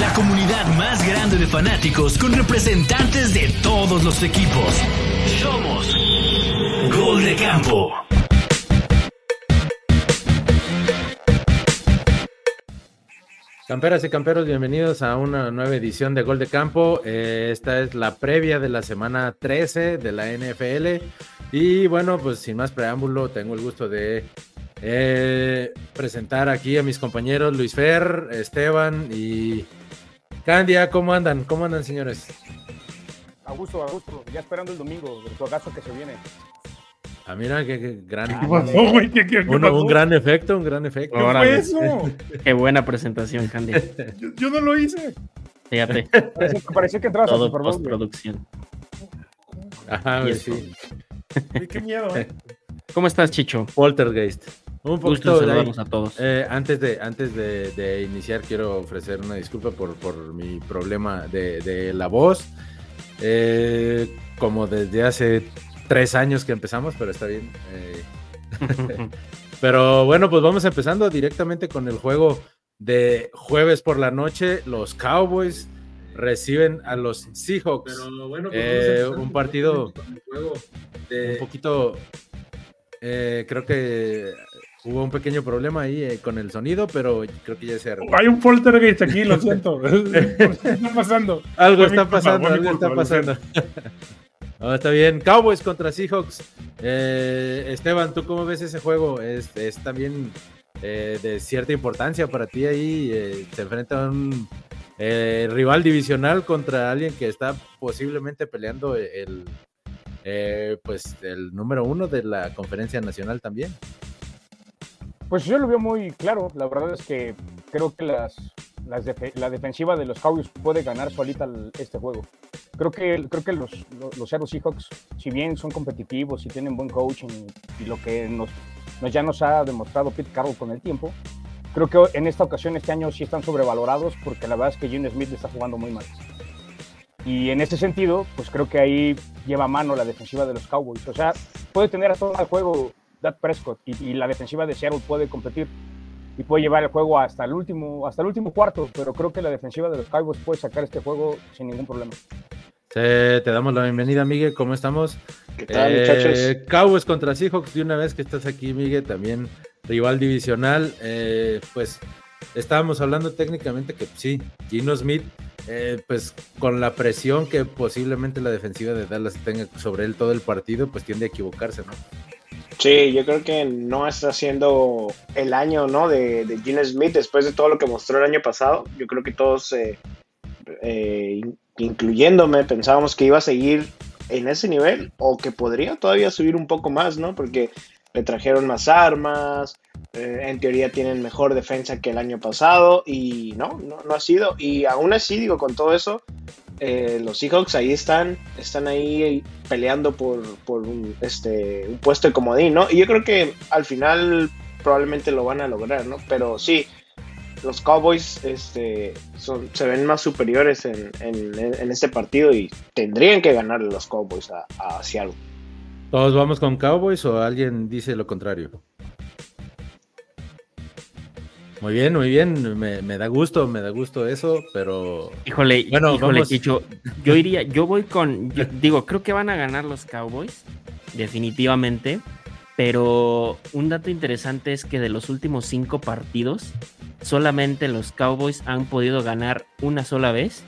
La comunidad más grande de fanáticos con representantes de todos los equipos. Somos Gol de Campo. Camperas y camperos, bienvenidos a una nueva edición de Gol de Campo. Eh, esta es la previa de la semana 13 de la NFL. Y bueno, pues sin más preámbulo, tengo el gusto de eh, presentar aquí a mis compañeros Luis Fer, Esteban y Candia. ¿Cómo andan? ¿Cómo andan, señores? A gusto, a gusto. Ya esperando el domingo, el juegazo que se viene. Ah, mira, qué, qué gran. ¿Qué pasó, güey? ¿Qué, qué, qué un, pasó? un gran efecto, un gran efecto. ¿Qué fue eso? Qué buena presentación, Candy. Yo, yo no lo hice. Fíjate, Parecía, parecía que entrabas a todo güey. postproducción. Ajá, güey, sí. Qué miedo, ¿eh? ¿Cómo estás, Chicho? Poltergeist. Un Gusto poquito de ahí. a todos. Eh, antes de, antes de, de iniciar, quiero ofrecer una disculpa por, por mi problema de, de la voz. Eh, como desde hace tres años que empezamos, pero está bien. Eh, pero bueno, pues vamos empezando directamente con el juego de jueves por la noche. Los Cowboys reciben a los Seahawks. Eh, un partido un poquito. eh, creo que hubo un pequeño problema ahí eh, con el sonido, pero creo que ya se arregló. Hay un poltergeist aquí, lo siento. ¿Qué está pasando? Algo está pasando, algo está pasando. No, está bien. Cowboys contra Seahawks. Eh, Esteban, ¿tú cómo ves ese juego? Es, es también eh, de cierta importancia para ti ahí. eh, se enfrenta a un rival divisional contra alguien que está posiblemente peleando el, eh, pues, el número uno de la conferencia nacional también. Pues yo lo veo muy claro. La verdad es que creo que las, las la defensiva de los Cowboys puede ganar solita este juego. Creo que, creo que los, los, Seahawks, si bien son competitivos y tienen buen coaching y, lo que ya nos ha demostrado Pete Carroll con el tiempo, creo que en esta ocasión, este año, sí están sobrevalorados porque la verdad es que Gene Smith está jugando muy mal. Y en ese sentido, pues creo que ahí lleva mano la defensiva de los Cowboys. O sea, puede tener a todo el juego Dak Prescott y, y la defensiva de Seattle puede competir y puede llevar el juego hasta el último hasta el último cuarto, pero creo que la defensiva de los Cowboys puede sacar este juego sin ningún problema. Te, te damos la bienvenida, Miguel. ¿Cómo estamos? ¿Qué tal, Eh, muchachos? Cowboys contra Seahawks, de una vez que estás aquí, Miguel, también rival divisional. eh, pues estábamos hablando técnicamente que sí, Gino Smith, eh, pues con la presión que posiblemente la defensiva de Dallas tenga sobre él todo el partido, pues tiende a equivocarse, ¿no? Sí, yo creo que no está siendo el año ¿no? de, de Gene Smith después de todo lo que mostró el año pasado. Yo creo que todos, eh, eh, in- incluyéndome, pensábamos que iba a seguir en ese nivel o que podría todavía subir un poco más, ¿no? Porque le trajeron más armas, eh, en teoría tienen mejor defensa que el año pasado y no, no, no ha sido. Y aún así, digo, con todo eso, eh, los Seahawks ahí están, están ahí peleando por, un, este, puesto de comodín, ¿no? Y yo creo que al final probablemente lo van a lograr, ¿no? Pero sí, los Cowboys este, se ven más superiores en este partido y tendrían que ganarle los Cowboys a, a Seattle. ¿Todos vamos con Cowboys o alguien dice lo contrario? Muy bien, muy bien, me, me da gusto, me da gusto eso, pero Híjole, Bueno, híjole, vamos. Chicho. Yo iría, yo voy con, yo digo, creo que van a ganar los Cowboys, definitivamente. Pero un dato interesante es que de los últimos cinco partidos, solamente los Cowboys han podido ganar una sola vez.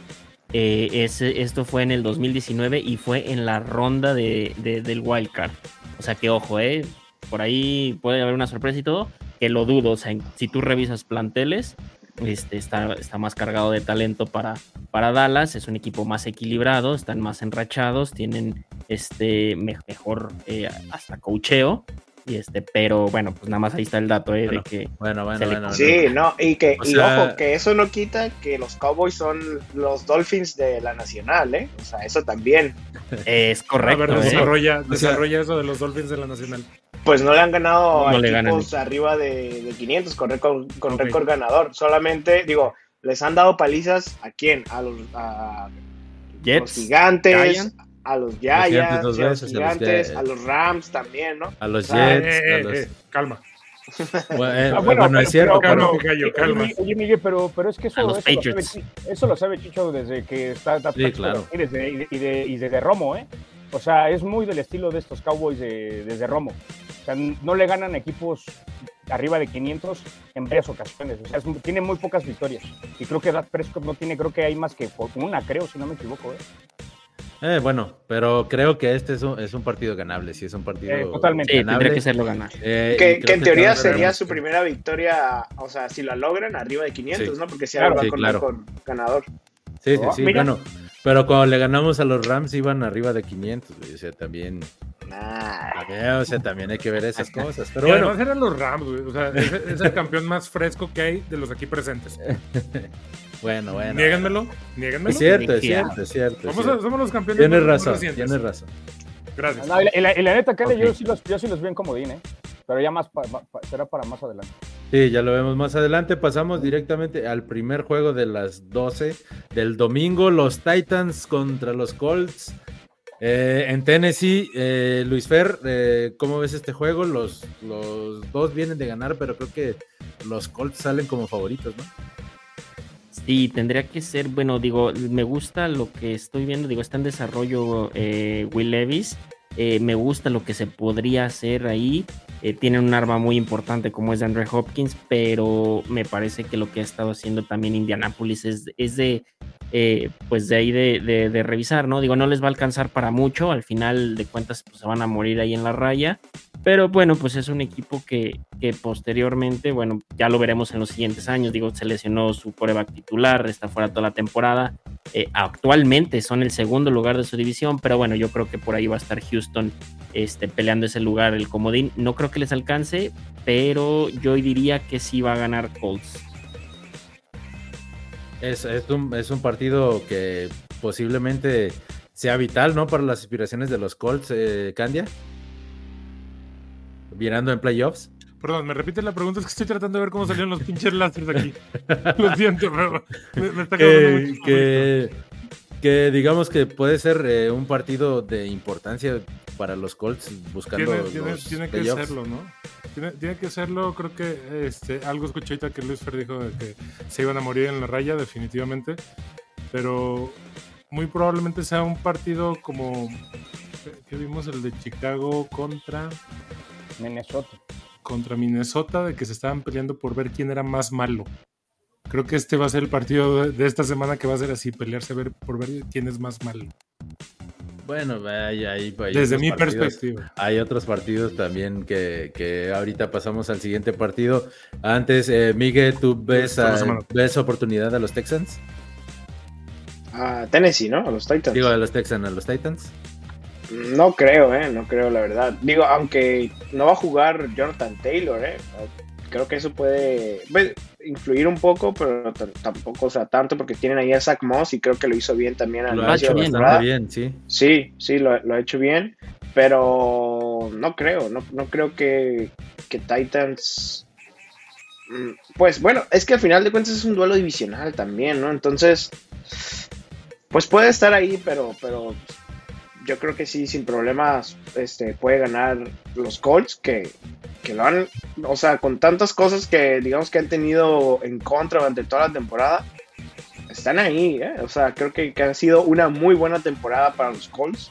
Eh, ese- esto fue en el 2019 y fue en la ronda de, de- del Wild Card. O sea que ojo, eh, por ahí puede haber una sorpresa y todo, que lo dudo. O sea, si tú revisas planteles, este, está, está más cargado de talento para, para Dallas, es un equipo más equilibrado, están más enrachados, tienen este me- mejor eh, hasta cocheo. Y este, pero bueno, pues nada más ahí está el dato eh, Bueno, de que bueno, bueno, bueno. Sí, no, y que O y sea- ojo, que eso no quita que los Cowboys son los Dolphins de la Nacional, ¿eh? O sea, eso también. es A correcto. ver, eh. desarrolla, sea- desarrolla eso de los Dolphins de la Nacional. Pues no le han ganado No a le ganan. equipos arriba de, de 500 con récord, con récord ganador. Solamente, digo, les han dado palizas a quién? A los, a los Jets, gigantes, Giants. A los Giants, a los veces, a los gigantes, Jets. a los Rams también, ¿no? A los Ah, Jets, Eh, a eh, los- eh, calma. Bueno, eh, Ah, bueno, bueno, es cierto, pero- pero, Calma. Oye, oye, Miguel, pero, pero es que eso, eso, lo sabe, eso lo sabe Chicho desde que está, está Sí, claro. y desde, y, de- y, de- y desde Romo, ¿eh? O sea, es muy del estilo de estos Cowboys de- desde Romo. O sea, no le ganan equipos arriba de 500 en varias ocasiones. O sea, es- tiene muy pocas victorias. Y creo que Dak Prescott no tiene, creo que hay más que por una, creo, si no me equivoco, ¿eh? Eh, bueno, pero creo que este es un, es un partido ganable, sí, es un partido Eh, totalmente. Sí, ganable. tendría que serlo ganar. Eh, Que, en teoría sería su primera victoria, o sea, si la logran, arriba de 500, Sí. ¿no? Porque si Claro. ahora va Sí, con claro. récord ganador. Sí, sí, Oh, sí, mira. bueno, pero cuando le ganamos a los Rams iban arriba de 500, güey, o sea, también, Nah. también, o sea, también hay que ver esas cosas, pero Y bueno, además eran los Rams, güey. O sea, es, es el campeón más fresco que hay de los aquí presentes. bueno, bueno. Niéganmelo, niéganmelo. Es cierto, es cierto, es cierto. Somos, cierto. somos los campeones Tienes razón, recientes. tienes razón. Gracias. No, y, la, y la- y la neta, Kale, yo, sí los, yo sí los veo en comodín, ¿eh? Pero ya más pa- pa- pa- será para más adelante. Sí, ya lo vemos más adelante. Pasamos directamente al primer juego de las 12 del domingo. Los Titans contra los Colts. Eh, en Tennessee, eh, Luis Fer, eh, ¿cómo ves este juego? Los, los dos vienen de ganar, pero creo que los Colts salen como favoritos, ¿no? Sí, tendría que ser, bueno, digo, me gusta lo que estoy viendo, digo, está en desarrollo eh, Will Levis, eh, me gusta lo que se podría hacer ahí, eh, tienen un arma muy importante como es de Andre Hopkins, pero me parece que lo que ha estado haciendo también Indianapolis es, de, eh, pues de ahí de, de- de revisar, ¿no? Digo, no les va a alcanzar para mucho, al final de cuentas pues, se van a morir ahí en la raya, pero bueno, pues es un equipo que, que posteriormente, bueno, ya lo veremos en los siguientes años. Digo, se lesionó su coreback titular, está fuera toda la temporada. Eh, actualmente son el segundo lugar de su división, pero bueno, yo creo que por ahí va a estar Houston este, peleando ese lugar, el comodín. No creo que les alcance, pero yo diría que sí va a ganar Colts. Es, es un, es un partido que posiblemente sea vital, ¿no? Para las aspiraciones de los Colts, eh, Candia. Virando en playoffs. Perdón, me repite la pregunta, es que estoy tratando de ver cómo salieron los pinches láseres aquí. Lo siento, pero me, me está que, mucho que, que digamos que puede ser eh, un partido de importancia para los Colts buscando Tiene, tiene- los tiene que playoffs. serlo, ¿no? Tiene, tiene que serlo, creo que este, algo escuché ahorita que Luis Fer dijo de que se iban a morir en la raya, definitivamente. Pero muy probablemente sea un partido como que vimos el de Chicago contra, Minnesota. contra Minnesota, de que se estaban peleando por ver quién era más malo. Creo que este va a ser el partido de, esta semana que va a ser así, pelearse ver, por ver quién es más malo. Bueno, hay, hay- hay Desde mi partidos. perspectiva. Hay otros partidos también que, que ahorita pasamos al siguiente partido. Antes, eh, Miguel, ¿tú ves, a- ves oportunidad a los Texans? A Tennessee, ¿no? A los Titans. Digo, a los Texans, a los Titans. No creo, ¿eh? No creo, la verdad. Digo, aunque no va a jugar Jonathan Taylor, ¿eh? Creo que eso puede, puede influir un poco, pero tampoco, o sea, tanto porque tienen ahí a Zach Moss y creo que lo hizo bien también al Lo ha hecho bien, sí. Sí, sí, lo, lo ha hecho bien, pero no creo, no, no creo que, que Titans... mm, Pues bueno, es que al final de cuentas es un duelo divisional también, ¿no? Entonces, pues puede estar ahí, pero, pero yo creo que sí, sin problemas, este, puede ganar los Colts, que, que lo han, o sea, con tantas cosas que digamos que han tenido en contra durante toda la temporada, están ahí, ¿eh? O sea, creo que, que ha sido una muy buena temporada para los Colts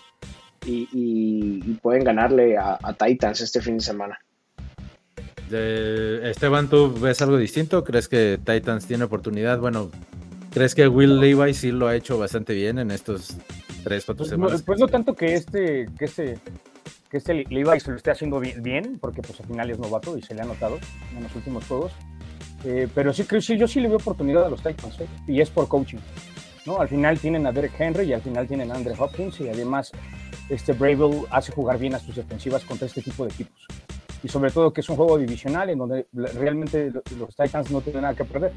y, y- y pueden ganarle a, Titans este fin de semana. Esteban, ¿tú ves algo distinto? ¿Crees que Titans tiene oportunidad? Bueno, ¿crees que Will Levi sí lo ha hecho bastante bien en estos tres, cuatro Pues no, semanas? pues no tanto que este, que este, que este Levi se lo esté haciendo bi- bien, porque pues al final es novato y se le ha notado en los últimos juegos. Eh, pero sí creo sí, yo sí le veo oportunidad a los Titans, ¿eh? y es por coaching. ¿no? Al final tienen a Derek Henry y al final tienen a Andre Hopkins y además este Bravel hace jugar bien a sus defensivas contra este tipo de equipos. Y sobre todo que es un juego divisional en donde realmente lo- los Titans no tienen nada que perder.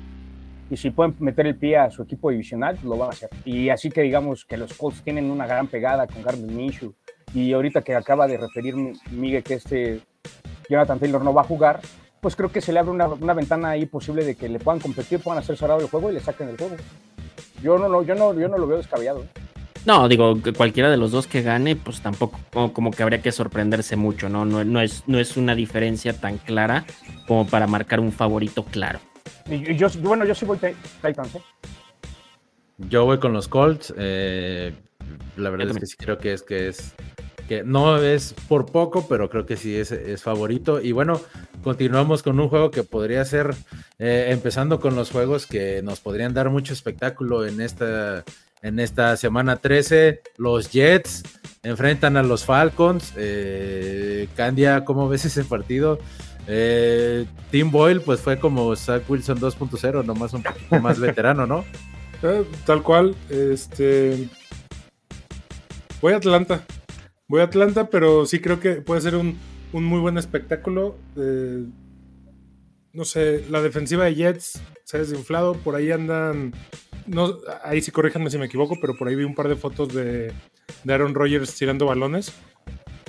Y si pueden meter el pie a su equipo divisional, pues lo van a hacer. Y así que digamos que los Colts tienen una gran pegada con Gardner Minshew. Y ahorita que acaba de referir Miguel que este Jonathan Taylor no va a jugar, pues creo que se le abre una, ventana ahí posible de que le puedan competir, puedan hacer cerrado el juego y le saquen el juego. Yo no, lo- yo no, yo no lo veo descabellado. ¿eh? No, digo, que cualquiera de los dos que gane, pues tampoco como, como que habría que sorprenderse mucho, ¿no? No, no, es, no es una diferencia tan clara como para marcar un favorito claro. Y yo, yo- bueno, yo sí voy Ti- Titans, ¿eh? Yo voy con los Colts. eh, la verdad es que sí creo que es que es que no es por poco, pero creo que sí es, es favorito. Y bueno, continuamos con un juego que podría ser, eh, empezando con los juegos que nos podrían dar mucho espectáculo en esta, en esta semana 13. Los Jets enfrentan a los Falcons. Eh, Candia, ¿cómo ves ese partido? Eh, Tim Boyle, pues fue como Zach Wilson 2.0, nomás un poquito más veterano, ¿no? Eh, tal cual, este. Voy a Atlanta. Voy a Atlanta, pero sí creo que puede ser un, un muy buen espectáculo. Eh, no sé, la defensiva de Jets se ha desinflado. Por ahí andan. No, ahí sí corríjanme si me equivoco, pero por ahí vi un par de fotos de, de Aaron Rodgers tirando balones.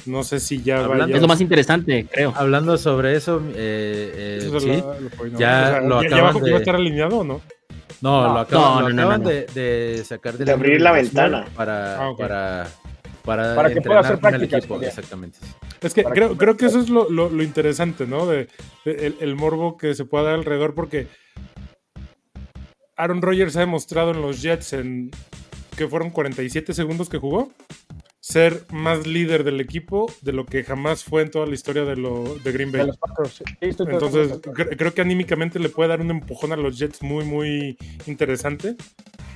No sé si ya Hablando- vaya. Es lo más interesante, creo. Hablando sobre eso, eh, eh, Eso es sí. lo- lo ya lo ya, de- iba a estar alineado o no. No, No, lo acaban, no, lo. De, de sacar De abrir la ventana. Para, Ah, para, para, Para que pueda hacer prácticas equipo. Exactamente. Es que Para creo, que- creo que eso es lo, lo- lo interesante, ¿no? De, de- el, el morbo que se puede dar alrededor, porque Aaron Rodgers ha demostrado en los Jets, en que fueron 47 segundos que jugó, ser más líder del equipo de lo que jamás fue en toda la historia de, lo, de Green De Bay. los Packers. Sí, estoy de Entonces, creo que anímicamente le puede dar un empujón a los Jets muy, muy interesante.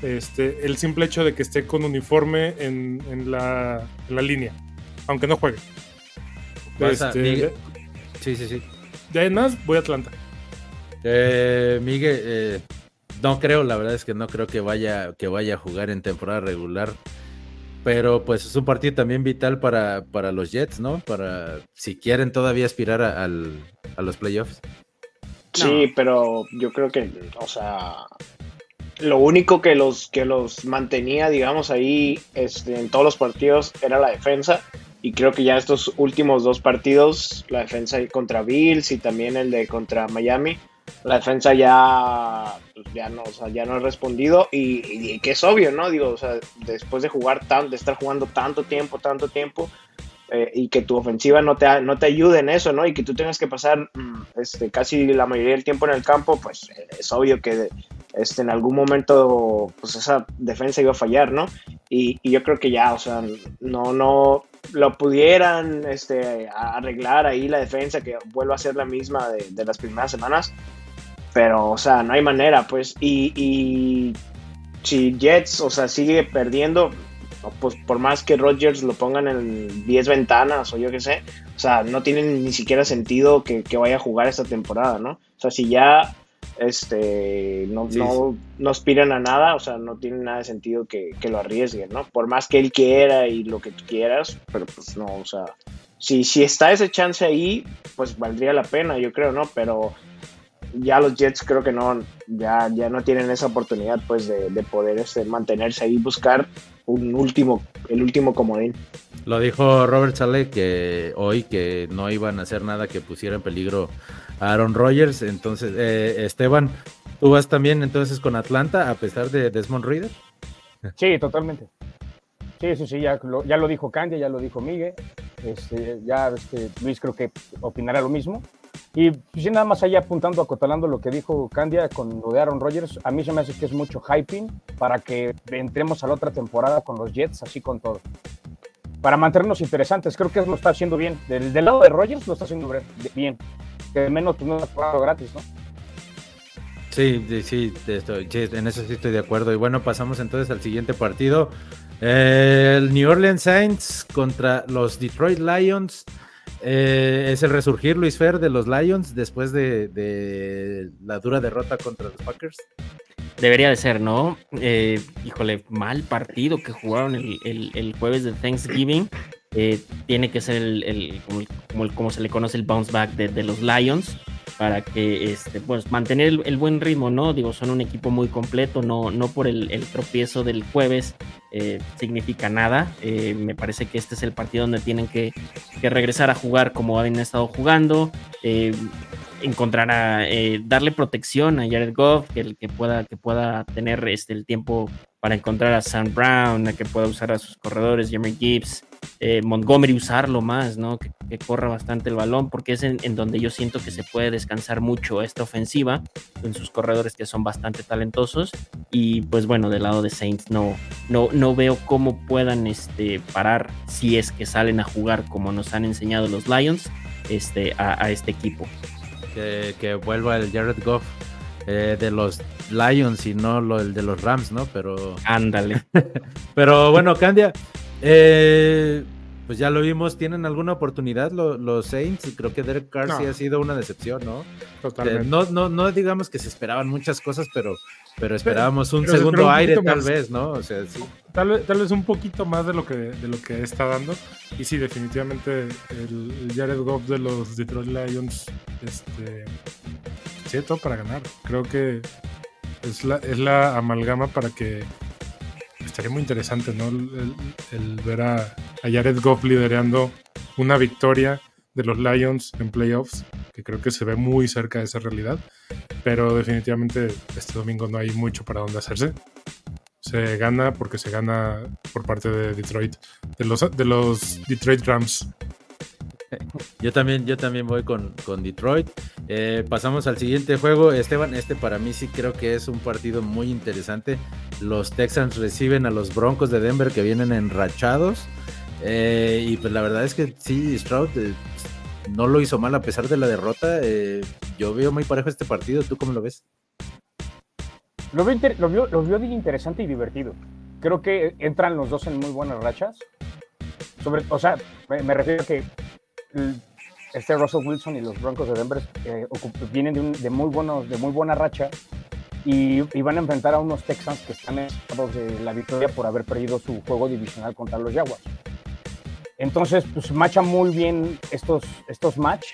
Este, el simple hecho de que esté con uniforme en, en la, en la línea, aunque no juegue. Este, Miguel- Sí, sí, sí. de ahí en más, voy a Atlanta. Eh, Miguel, eh, no creo, la verdad es que no creo que vaya, que vaya a jugar en temporada regular. Pero pues es un partido también vital para, para los Jets, ¿no? Para si quieren todavía aspirar a, al- a los playoffs. Sí, pero yo creo que, o sea, lo único que los que los mantenía, digamos, ahí este, en todos los partidos era la defensa. Y creo que ya estos últimos dos partidos, la defensa contra Bills y también el de contra Miami, la defensa ya, pues, ya no, ya no ha respondido y, y que es obvio, ¿no? Digo, o sea, después de jugar tan, de estar jugando tanto tiempo, tanto tiempo, eh, y que tu ofensiva no te, no te ayude en eso, ¿no? Y que tú tengas que pasar mm, este, casi la mayoría del tiempo en el campo, pues eh, es obvio que este, en algún momento pues esa defensa iba a fallar, ¿no? Y, y yo creo que ya, o sea, no, no lo pudieran este, arreglar ahí la defensa, que vuelva a ser la misma de, de las primeras semanas, pero, o sea, no hay manera, pues, y, y si Jets, o sea, sigue perdiendo, pues por más que Rodgers lo pongan en 10 ventanas o yo qué sé, o sea, no tiene ni siquiera sentido que, que vaya a jugar esta temporada, ¿no? O sea, si ya este no, Sí, no, no aspiran a nada, o sea, no tiene nada de sentido que, que lo arriesguen, ¿no? Por más que él quiera y lo que tú quieras, pero pues no, o sea, si, si está ese chance ahí, pues valdría la pena, yo creo, ¿no? Pero ya los Jets creo que no, ya, ya no tienen esa oportunidad pues de, de poder este, mantenerse ahí y buscar un último, el último comodín. Lo dijo Robert Saleh que hoy que no iban a hacer nada que pusiera en peligro Aaron Rodgers. Entonces, eh, Esteban, ¿tú vas también entonces con Atlanta a pesar de Desmond Reader? Sí, totalmente. Sí, sí, sí, ya lo, ya lo dijo Candia, ya lo dijo Miguel. Este, ya este, Luis creo que opinará lo mismo. Y pues, nada más ahí apuntando, acotalando lo que dijo Candia con lo de Aaron Rodgers, a mí se me hace que es mucho hyping para que entremos a la otra temporada con los Jets, así con todo. Para mantenernos interesantes, creo que lo está haciendo bien. Del, del lado de Rodgers lo está haciendo bien. Que al menos pues, no ha jugado gratis, ¿no? Sí, sí, sí, de esto- sí, en eso sí estoy de acuerdo. Y bueno, pasamos entonces al siguiente partido. Eh, el New Orleans Saints contra los Detroit Lions. Eh, es el resurgir, Luis Fer, de los Lions después de, de la dura derrota contra los Packers. Debería de ser, ¿no? Eh, híjole, mal partido que jugaron el, el- el jueves de Thanksgiving. Eh, tiene que ser el, el- como, el- como se le conoce el bounce back de, los Lions para que este, pues, mantener el, buen ritmo, ¿no? Digo, son un equipo muy completo, no, no por el, tropiezo del jueves eh, significa nada. Eh, me parece que este es el partido donde tienen que, que regresar a jugar como habían estado jugando. Eh, encontrar a darle protección a Jared Goff, que, el que pueda, que pueda tener este, el tiempo para encontrar a Sam Brown, que pueda usar a sus corredores, Jeremy Gibbs, eh, Montgomery usarlo más, ¿no? Que, corra bastante el balón, porque es en, donde yo siento que se puede descansar mucho esta ofensiva, en sus corredores que son bastante talentosos. Y pues bueno, del lado de Saints no, no, no veo cómo puedan este, parar si es que salen a jugar como nos han enseñado los Lions este, a, este equipo. Que, vuelva el Jared Goff. Eh, de los Lions y no lo, el de los Rams, ¿no? Pero. Ándale. Pero bueno, Candia, eh, pues ya lo vimos, ¿tienen alguna oportunidad los, Saints? Creo que Derek Carr sí ha sido una decepción, ¿no? Totalmente. no, no, no digamos que se esperaban muchas cosas, pero, pero esperábamos un segundo aire tal vez, ¿no? O sea, sí. Tal vez, tal vez un poquito más de lo que de lo que está dando. Y sí, definitivamente el, Jared Goff de los Detroit Lions, este, sí, todo para ganar. Creo que es la, es la amalgama para que estaría muy interesante, ¿no? El, ver a, Jared Goff liderando una victoria de los Lions en playoffs, que creo que se ve muy cerca de esa realidad, pero definitivamente este domingo no hay mucho para dónde hacerse. Se gana porque se gana por parte de Detroit, de los, de los Detroit Rams. Yo también, yo también voy con, con Detroit. Eh, pasamos al siguiente juego. Esteban, este para mí sí creo que es un partido muy interesante. Los Texans reciben a los Broncos de Denver que vienen enrachados. Eh, y pues la verdad es que sí, Stroud eh, no lo hizo mal a pesar de la derrota. yo veo muy parejo este partido. ¿Tú cómo lo ves? Lo veo, lo, vio, interesante y divertido. Creo que entran los dos en muy buenas rachas. Sobre, o sea, me refiero a que este Russell Wilson y los Broncos de Denver eh, vienen de, muy buenos, de muy buena racha y, van a enfrentar a unos Texans que están en de la victoria por haber perdido su juego divisional contra los Jaguars. Entonces, pues macha muy bien estos, estos match.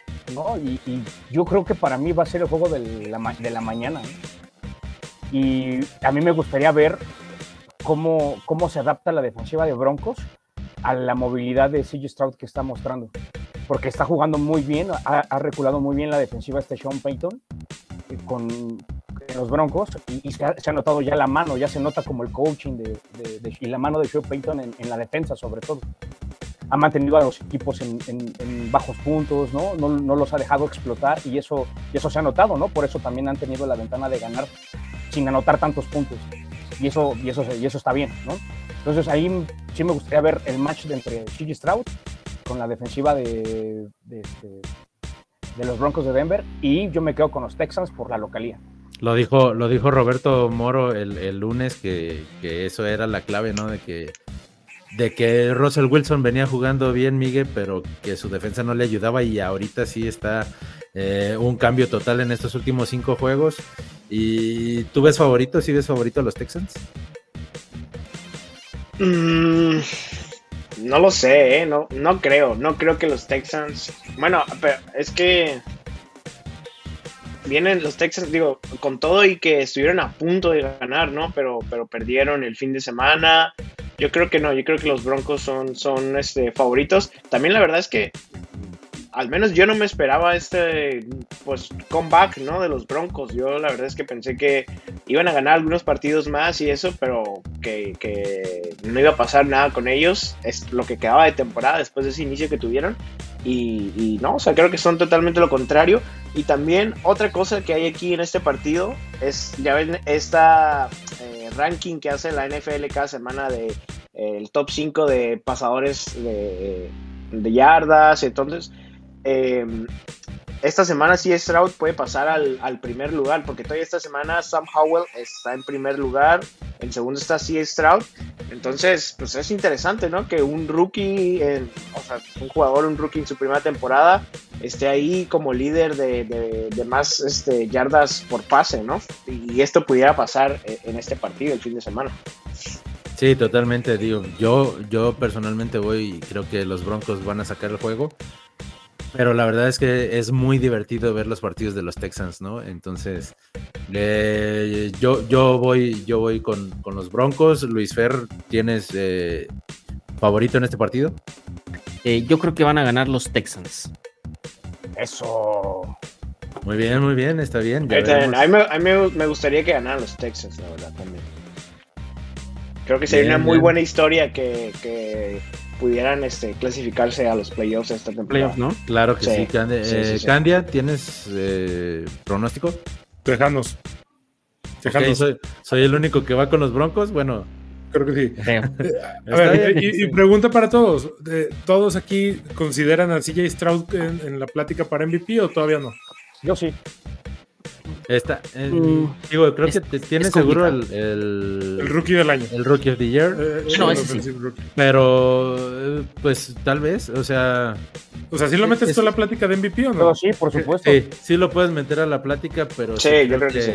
Y, yo creo que para mí va a ser el juego de la, de la mañana. Y a mí me gustaría ver cómo, cómo se adapta la defensiva de Broncos a la movilidad de CJ Stroud que está mostrando porque está jugando muy bien, ha, reculado muy bien la defensiva este Sean Payton eh, con los Broncos y, se, ha, notado ya la mano, ya se nota como el coaching de, y la mano de Sean Payton en, la defensa sobre todo. Ha mantenido a los equipos en, bajos puntos, ¿no? ¿no? los ha dejado explotar y eso, y eso se ha notado, ¿no? Por eso también han tenido la ventana de ganar sin anotar tantos puntos. Y eso, y eso, y eso está bien, ¿no? Entonces ahí sí me gustaría ver el match entre CJ Stroud con la defensiva de, este, de, los Broncos de Denver y yo me quedo con los Texans por la localía. Lo dijo, lo dijo Roberto Moro el, lunes que, eso era la clave, ¿no? De que, de que Russell Wilson venía jugando bien, Miguel, pero que su defensa no le ayudaba y ahorita sí está eh, un cambio total en estos últimos cinco juegos. ¿Y tú ves favorito? ¿Sí ves favorito a los Texans? Mm, no lo sé, ¿eh? no, no creo. No creo que los Texans. Bueno, pero es que. Vienen los Texans, digo, con todo y que estuvieron a punto de ganar, ¿no? Pero, pero perdieron el fin de semana. Yo creo que no, yo creo que los Broncos son, son este, favoritos. También la verdad es que al menos yo no me esperaba este pues comeback, ¿no? De los Broncos. Yo la verdad es que pensé que iban a ganar algunos partidos más y eso, pero que, no iba a pasar nada con ellos. Es lo que quedaba de temporada después de ese inicio que tuvieron. Y, no, o sea, creo que son totalmente lo contrario. Y también otra cosa que hay aquí en este partido es, ya ven, esta eh, ranking que hace la NFL cada semana de eh, el top 5 de pasadores de, de yardas. Entonces, Em, esta semana sí Stroud puede pasar al, primer lugar, porque todavía esta semana Sam Howell está en primer lugar, en segundo está C. Stroud. Entonces, pues es interesante, ¿no? Que un rookie, o sea, un jugador, un rookie en su primera temporada, esté ahí como líder de, más este, yardas por pase, ¿no? Y esto pudiera pasar eh, en este partido el fin de semana. Sí, totalmente, digo, yo, yo personalmente voy y creo que los Broncos van a sacar el juego. Pero la verdad es que es muy divertido ver los partidos de los Texans, ¿no? Entonces, yo, yo voy, yo voy con, los Broncos. Luis Fer, ¿tienes eh, favorito en este partido? Eh, yo creo que van a ganar los Texans. Eso. Muy bien, muy bien, está bien. a mí, me, me, gustaría que ganaran los Texans, la verdad, también. Creo que sería Bien, una muy bien. buena historia que, que pudieran este, clasificarse a los playoffs esta temporada. Playoffs, ¿no? Claro que sí, Sí, Candia. sí, Eh, sí. Candia, ¿tienes eh, pronóstico? Tejanos. Tejanos, soy, soy el único que va con los Broncos. Bueno, creo que sí. A ver, y, pregunta para todos. eh, ¿Todos aquí consideran a CJ Stroud en, en la plática para MVP o todavía no? Yo sí. Está, eh, Mm, digo, creo es- que te tiene es seguro el, el, El rookie del año. el Rookie of the Year, Eh, No, el ese sí. pero eh, pues tal vez, o sea, O sea, ¿sí lo metes Es- tú a la plática de MVP o no? Pero sí, por supuesto. sí, sí lo puedes meter a la plática, pero Sí, yo creo que sí.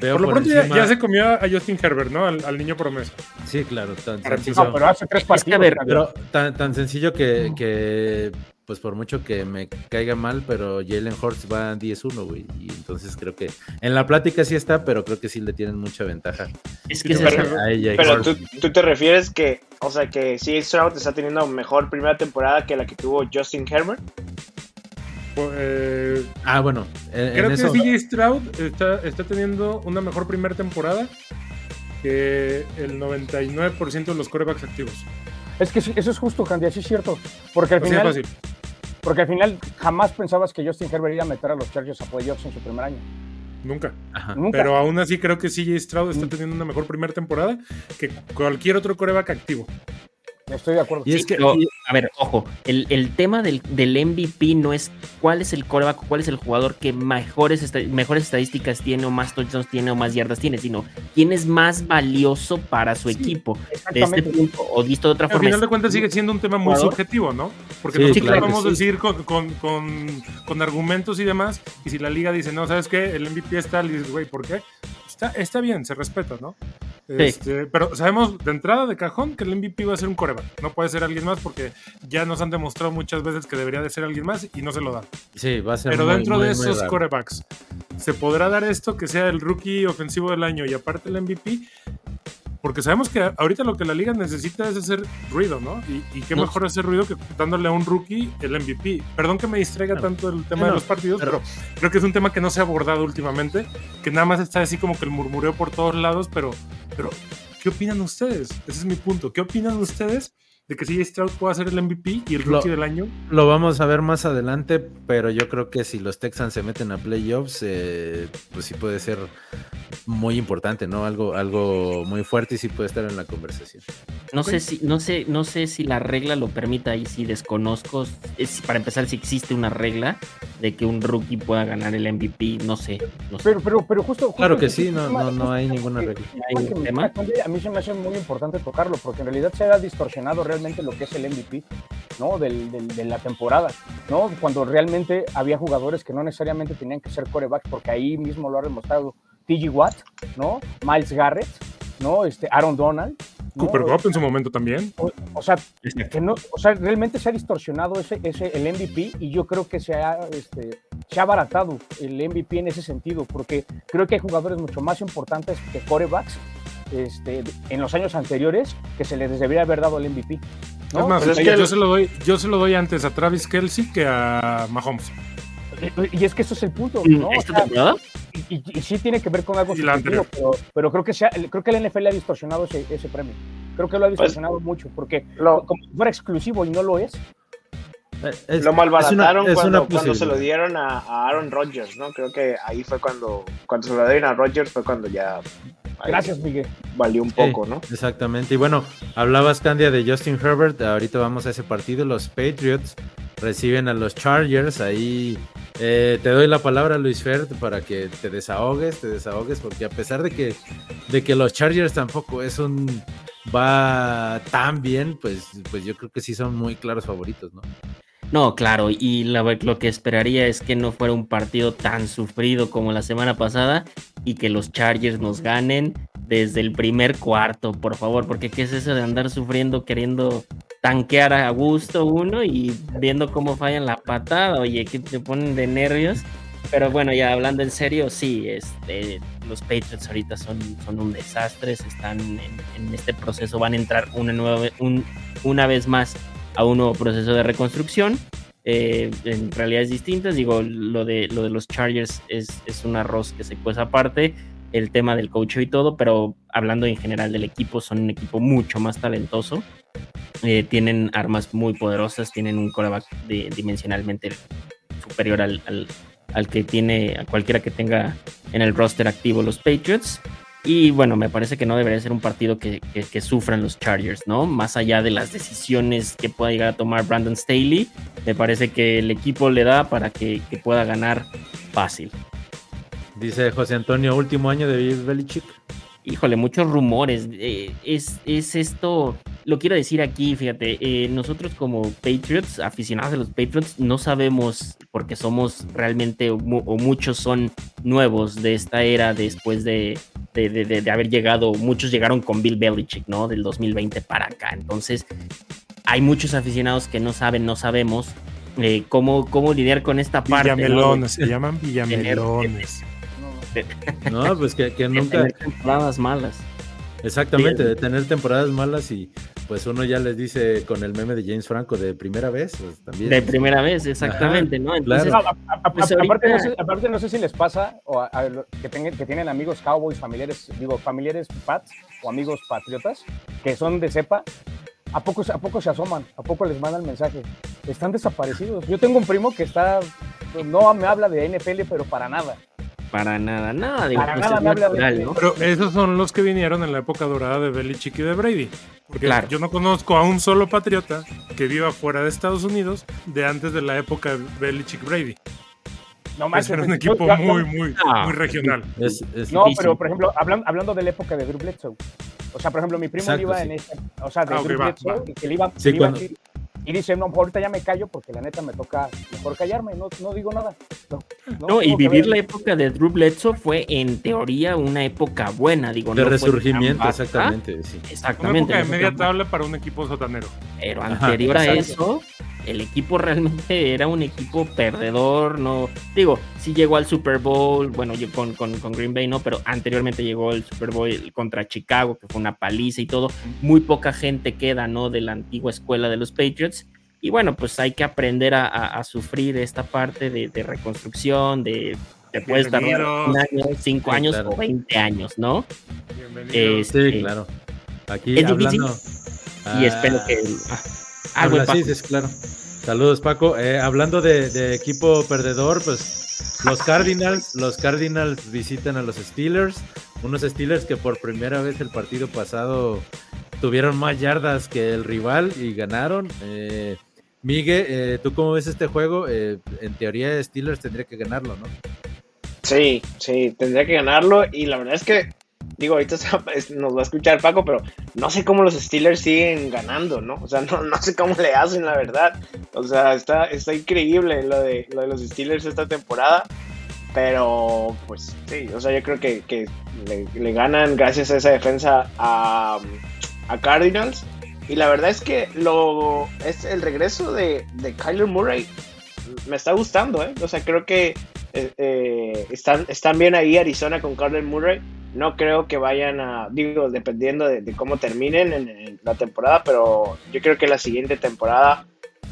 veo Por lo por pronto ya, encima- ya se comió a Justin Herbert, ¿no? Al, al niño promesa. Sí, claro, tan sencillo. No, pero hace tres que, partidos. a ver, Candia. Pero tan, tan sencillo que, que, pues por mucho que me caiga mal, pero Jalen Hurts va 10-1, güey. Y entonces creo que en la plática sí está, pero creo que sí le tienen mucha ventaja Es que Pero- Pero tú, tú te refieres que, o sea, que CJ Stroud está teniendo mejor primera temporada que la que tuvo Justin Herbert. Po- eh, Ah, bueno, en, en creo que eso. CJ Stroud está, está teniendo una mejor primera temporada que el 99% de los corebacks activos. Es que sí, eso es justo, Candia, sí es cierto. Porque al, Así final, fácil. porque al final jamás pensabas que Justin Herbert iba a meter a los Chargers a playoffs en su primer año. Nunca. Ajá. Nunca. Pero aún así creo que CJ Stroud Mm. está teniendo una mejor primera temporada que cualquier otro coreback activo. Estoy de acuerdo. Y es que pero, y- a ver, ojo, el, el tema del, del MVP no es cuál es el coreback, o cuál es el jugador que mejores, mejores estadísticas tiene, o más touchdowns tiene, o más yardas tiene, sino quién es más valioso para su Sí, equipo. De este Exactamente. punto, o visto de otra Al forma, final es- de cuentas sigue siendo un tema muy jugador. subjetivo, ¿no? Porque Sí, nosotros claro podemos sí. decir con, con, con, con argumentos y demás, y si la liga dice, no, ¿sabes qué? El MVP es tal, y dices, güey, ¿por qué? Está, está bien, se respeta, ¿no? Este, pero sabemos de entrada de cajón que el MVP va a ser un coreback, no puede ser alguien más porque ya nos han demostrado muchas veces que debería de ser alguien más y no se lo dan. sí, va a ser Pero muy, dentro muy, de muy esos raro. corebacks, ¿se podrá dar esto que sea el rookie ofensivo del año y aparte el MVP? Porque sabemos que ahorita lo que la liga necesita es hacer ruido, ¿no? Y, y qué No. mejor hacer ruido que dándole a un rookie el MVP. Perdón que me distraiga tanto el tema No, de los partidos, pero- pero creo que es un tema que no se ha abordado últimamente, que nada más está así como que el murmureo por todos lados, pero, pero ¿qué opinan ustedes? Ese es mi punto. ¿Qué opinan ustedes de que CJ Stroud pueda ser el MVP y el Lo- rookie del año? Lo vamos a ver más adelante, pero yo creo que si los Texans se meten a playoffs, eh, pues sí puede ser muy importante, ¿no? Algo, algo muy fuerte y sí puede estar en la conversación. No sé si, no sé, no sé si la regla lo permita y si desconozco, es- para empezar, si existe una regla de que un rookie pueda ganar el MVP, no sé, no sé. Pero, pero, pero justo, justo Claro que sí, no- no- no hay ninguna regla. ¿Hay un tema? A mí se me hace muy importante tocarlo, porque en realidad se ha distorsionado realmente lo que es el MVP, ¿no? Del, del- de la temporada, ¿no? Cuando realmente había jugadores que no necesariamente tenían que ser corebacks, porque ahí mismo lo ha demostrado TG Watt, ¿no? Miles Garrett, ¿no? Este, Aaron Donald. ¿no? Cooper Cup en su momento también. O, o sea, Exacto. que no, o sea, realmente se ha distorsionado ese, ese, el MVP y yo creo que se ha, este, se ha abaratado el MVP en ese sentido, porque creo que hay jugadores mucho más importantes que corebacks este, en los años anteriores que se les debería haber dado el MVP. ¿no? Es más, es yo, que yo el- se lo doy, yo se lo doy antes a Travis Kelsey que a Mahomes. Y es que eso es el punto, ¿no? O ¿Esta sea, temporada? y, y- y sí tiene que ver con algo pero, pero creo que sea, creo que el NFL ha distorsionado ese, ese premio. Creo que lo ha Pues distorsionado mucho, porque Lo, como si fuera exclusivo y no lo es. Es- lo malbarataron es una- es una cuando, cuando se lo dieron a, a Aaron Rodgers, ¿no? Creo que ahí fue cuando, cuando se lo dieron a Rodgers fue cuando ya Gracias, Miguel. valió un Sí, poco, ¿no? Exactamente. Y bueno, hablabas, Candia, de Justin Herbert. Ahorita vamos a ese partido. Los Patriots reciben a los Chargers. Ahí eh, te doy la palabra, Luis Fer, para que te desahogues, te desahogues, porque a pesar de que, de que los Chargers tampoco es un va tan bien, pues, pues yo creo que sí son muy claros favoritos, ¿no? No, claro, y lo que esperaría es que no fuera un partido tan sufrido como la semana pasada y que los Chargers nos ganen desde el primer cuarto, por favor, porque qué es eso de andar sufriendo queriendo tanquear a gusto uno y viendo cómo fallan la patada, oye, que te ponen de nervios. Pero bueno, ya hablando en serio, sí, este, los Patriots ahorita son, un desastre, están en, este proceso, van a entrar una, nueva, una vez más a un nuevo proceso de reconstrucción eh, en realidades distintas. Digo, lo de, lo de los Chargers es, es un arroz que se cueza aparte, el tema del coach y todo, pero hablando en general del equipo, son un equipo mucho más talentoso. Eh, tienen armas muy poderosas, tienen un coreback dimensionalmente superior al, al, que tiene, a cualquiera que tenga en el roster activo los Patriots. Y bueno, me parece que no debería ser un partido que, que, sufran los Chargers, ¿no? Más allá de las decisiones que pueda llegar a tomar Brandon Staley, me parece que el equipo le da para que, que pueda ganar fácil. Dice José Antonio, último año de Bill Belichick. Híjole, muchos rumores. Eh, es, es, esto, lo quiero decir aquí, fíjate, eh, nosotros como Patriots, aficionados de los Patriots, no sabemos porque somos realmente, o, muchos son nuevos de esta era después de, de, haber llegado, muchos llegaron con Bill Belichick, ¿no? Del 2020 para acá. Entonces, hay muchos aficionados que no saben, no sabemos eh, cómo, cómo lidiar con esta parte. Villamelones, se llaman villamelones. No, pues que, nunca. tener temporadas malas. Exactamente, de tener temporadas malas y pues uno ya les dice con el meme de James Franco de primera vez. Pues, también. De primera vez, exactamente, ¿no? Entonces, pues, aparte, no sé, si les pasa o que, que tienen amigos cowboys, familiares, digo, familiares pats o amigos patriotas que son de cepa. ¿A poco, ¿A poco se asoman? ¿A poco les mandan mensaje? Están desaparecidos. Yo tengo un primo que está, no me habla de NFL, pero para nada. Para nada, nada. para nada me habla de Pero esos son los que vinieron en la época dorada de Belichick y de Brady. Porque claro. yo no conozco a un solo patriota que viva fuera de Estados Unidos de antes de la época de Belichick Brady. No más. Era un equipo muy, muy, muy regional. no, pero por ejemplo, hablando, hablando de la época de Drew Bledsoe. O sea, por ejemplo, mi primo iba en ese. O sea, de ah, Drew Bledsoe, y que le iba, sí, iba cuando... Y dice, no, ahorita ya me callo porque la neta me toca mejor callarme, no, no digo nada. No, y vivir la época de Drew Bledsoe fue en teoría una época buena, digo. De resurgimiento, exactamente. Sí. Exactamente. Una época de media tabla para un equipo sotanero. Pero anterior a eso, el equipo realmente era un equipo perdedor, no, digo, sí llegó al Super Bowl, bueno, con, con, con, Green Bay no, pero anteriormente llegó el Super Bowl contra Chicago, que fue una paliza y todo, muy poca gente queda, ¿no? De la antigua escuela de los Patriots, y bueno, pues hay que aprender a, sufrir esta parte de, reconstrucción, de te puedes tardar un año, cinco años o 20 años, ¿no? Este, sí, claro. Aquí es hablando, y espero que... Ah, Ah, claro. Saludos, Paco. Eh, hablando de, equipo perdedor, pues los Cardinals, los Cardinals visitan a los Steelers, unos Steelers que por primera vez el partido pasado tuvieron más yardas que el rival y ganaron. Eh, Miguel, eh, ¿tú cómo ves este juego? Eh, en teoría Steelers tendría que ganarlo, ¿no? Sí, sí, tendría que ganarlo y la verdad es que digo, ahorita nos va a escuchar Paco, pero no sé cómo los Steelers siguen ganando, ¿no? O sea, no, no sé cómo le hacen, la verdad. O sea, está, está increíble lo de, lo de los Steelers esta temporada. Pero, pues sí, o sea, yo creo que, le, ganan gracias a esa defensa a, a, Cardinals. Y la verdad es que lo es el regreso de, de Kyler Murray me está gustando, ¿eh? O sea, creo que eh, eh, están, están bien ahí Arizona con Kyler Murray no creo que vayan a, digo, dependiendo de, cómo terminen en, la temporada, pero yo creo que la siguiente temporada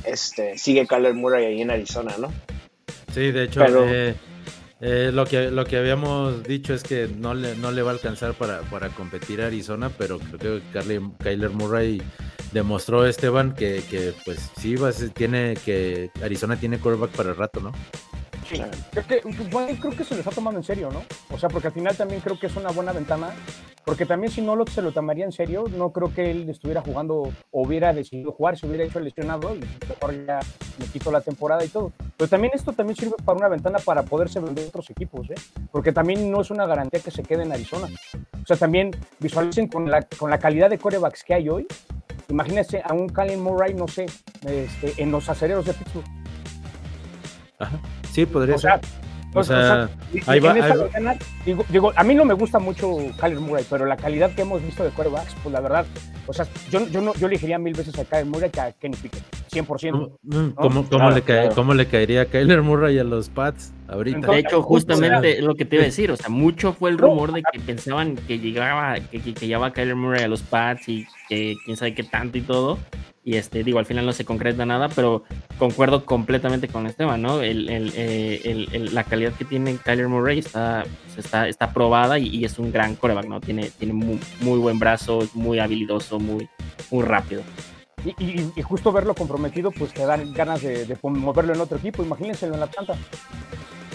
este, sigue Kyler Murray ahí en Arizona, ¿no? Sí, de hecho, eh, eh, lo, que, lo que habíamos dicho es que no le, no le va a alcanzar para, para competir a Arizona, pero creo que Kyler Murray demostró Esteban que, que pues sí, va, tiene que Arizona tiene quarterback para el rato, ¿no? Creo que, pues, creo que se lo está tomando en serio, ¿no? O sea, porque al final también creo que es una buena ventana, porque también si no lo, se lo tomaría en serio, no creo que él estuviera jugando o hubiera decidido jugar, se hubiera hecho lesionado y mejor ya me quito la temporada y todo. Pero también esto también sirve para una ventana para poderse vender otros equipos, ¿eh? Porque también no es una garantía que se quede en Arizona. O sea, también visualicen con la, con la calidad de corebacks que hay hoy, imagínense a un Colin Murray, no sé, este, en los acereros de Pittsburgh. Ajá. Sí, podría ser. o sea, ahí va, digo, a mí no me gusta mucho Kyler Murray, pero la calidad que hemos visto de quarterbacks, pues la verdad, o sea, yo, yo, no, yo elegiría mil veces a Kyler Murray que a Kenny Pickett, 100%. ¿Cómo, cómo, le cae, ¿Cómo, le caería a Kyler Murray a los Pats ahorita? De hecho, justamente lo que te iba a decir, o sea, mucho fue el rumor de que pensaban que llegaba, que, que, que Kyler Murray a los Pats y que quién sabe qué tanto y todo. Y este, digo, al final no se concreta nada, pero concuerdo completamente con Esteban, ¿no? El, el, eh, el, el, la calidad que tiene Kyler Murray está, pues, está, está probada y, y, es un gran coreback, ¿no? Tiene, tiene muy, muy buen brazo, es muy habilidoso, muy, muy rápido. Y, y, y, justo verlo comprometido, pues te dan ganas de, de moverlo en otro equipo. Imagínenselo en la planta,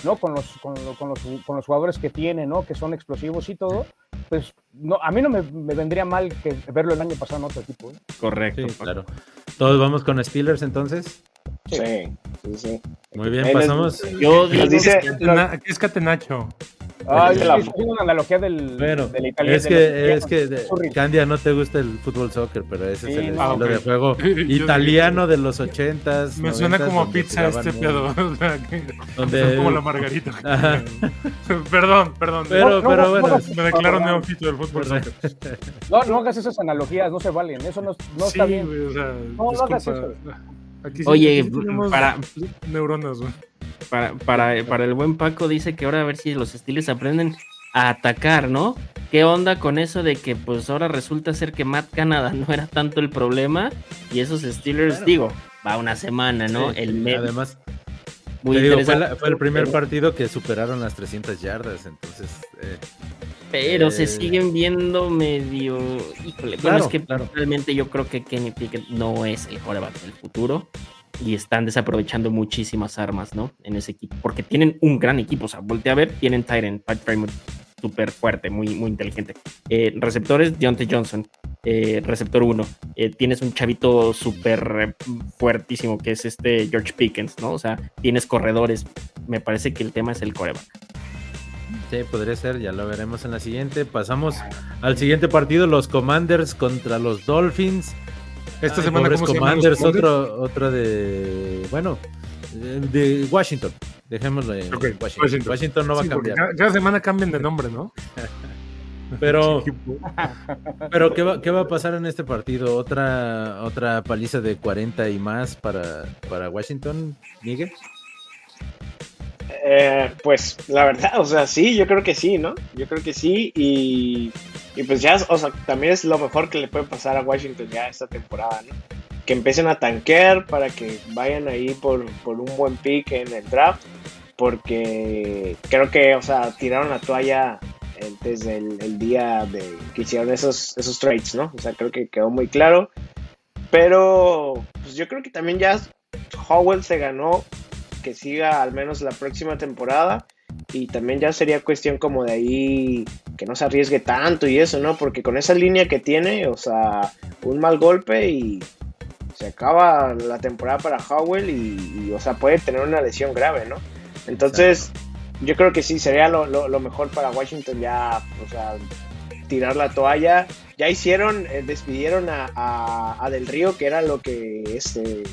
¿no? Con los, con, con, los, con los jugadores que tiene, ¿no? Que son explosivos y todo. Pues no, a mí no me, me vendría mal que verlo el año pasado en otro equipo. ¿eh? Correcto. Sí, claro. ¿Todos vamos con Steelers entonces? Sí, sí, sí. Muy bien, pasamos. Yo digo dice- que- Catena- ¿Qué es Catenacho? Ay, la- es una analogía del, Bueno, del italiano. es que, es que de-. Candia no te gusta el fútbol soccer, pero ese es el estilo Ah, de juego italiano de los ochentas. Me suena como pizza este pedo. o sea, que- Donde- es como la margarita. Ajá. perdón, perdón. Pero, No, pero no, bueno. no, me declaro neófito del fútbol soccer. No, no hagas esas analogías, no se valen. Eso no, no sí, está bien. güey, o sea, No, no hagas disculpa. Aquí sí- Oye, aquí sí tenemos para- neuronas, güey. para, para, para el buen Paco dice que ahora a ver si los Steelers aprenden a atacar, ¿no? ¿Qué onda con eso de que pues ahora resulta ser que Matt Canada no era tanto el problema y esos Steelers, Claro. digo, va una semana, ¿no? Sí, el me- Además, muy te digo, fue, interesante, la- fue el primer pero- partido que superaron las 300 yardas, entonces... eh, Pero se Eh, siguen viendo medio. Híjole, bueno, es que claro. realmente yo creo que Kenny Pickett no es el quarterback del futuro y están desaprovechando muchísimas armas, ¿no? En ese equipo, porque tienen un gran equipo. O sea, voltea a ver, tienen Tyrant, Pat Frymouth, súper fuerte, muy, muy inteligente. Eh, receptores, Deontay Johnson, eh, receptor 1. tienes un chavito súper eh, fuertísimo que es este George Pickens, ¿no? O sea, tienes corredores. Me parece que el tema es el quarterback. Sí, podría ser, ya lo veremos en la siguiente. Pasamos al siguiente partido, los Commanders contra los Dolphins. Esta Ay, semana, ¿cómo se Commanders, Commanders? otro, otro de, bueno, de Washington. Dejémoslo en Washington. Washington. Washington. no va Sí, a cambiar. Cada, cada semana cambian de nombre, ¿no? Pero, pero ¿qué va, ¿qué va a pasar en este partido? ¿Otra, otra paliza de 40 y más para, para Washington, Miguel? Eh, pues la verdad, o sea, sí, yo creo que sí, ¿no? Yo creo que sí y, y pues ya, o sea, también es lo mejor que le puede pasar a Washington ya esta temporada, ¿no? Que empiecen a tanquear para que vayan ahí por, por un buen pick en el draft, porque creo que, o sea, tiraron la toalla eh, desde el, el día de que hicieron esos, esos trades, ¿no? O sea, creo que quedó muy claro, pero pues yo creo que también ya Howell se ganó que siga al menos la próxima temporada y también ya sería cuestión como de ahí que no se arriesgue tanto y eso, ¿no? Porque con esa línea que tiene, o sea, un mal golpe y se acaba la temporada para Howell y, y, o sea, puede tener una lesión grave, ¿no? Entonces, yo creo que sí, sería lo, mejor para Washington ya, o sea, tirar la toalla. Ya hicieron, eh, despidieron a, a, a, Del Río, que era lo que este,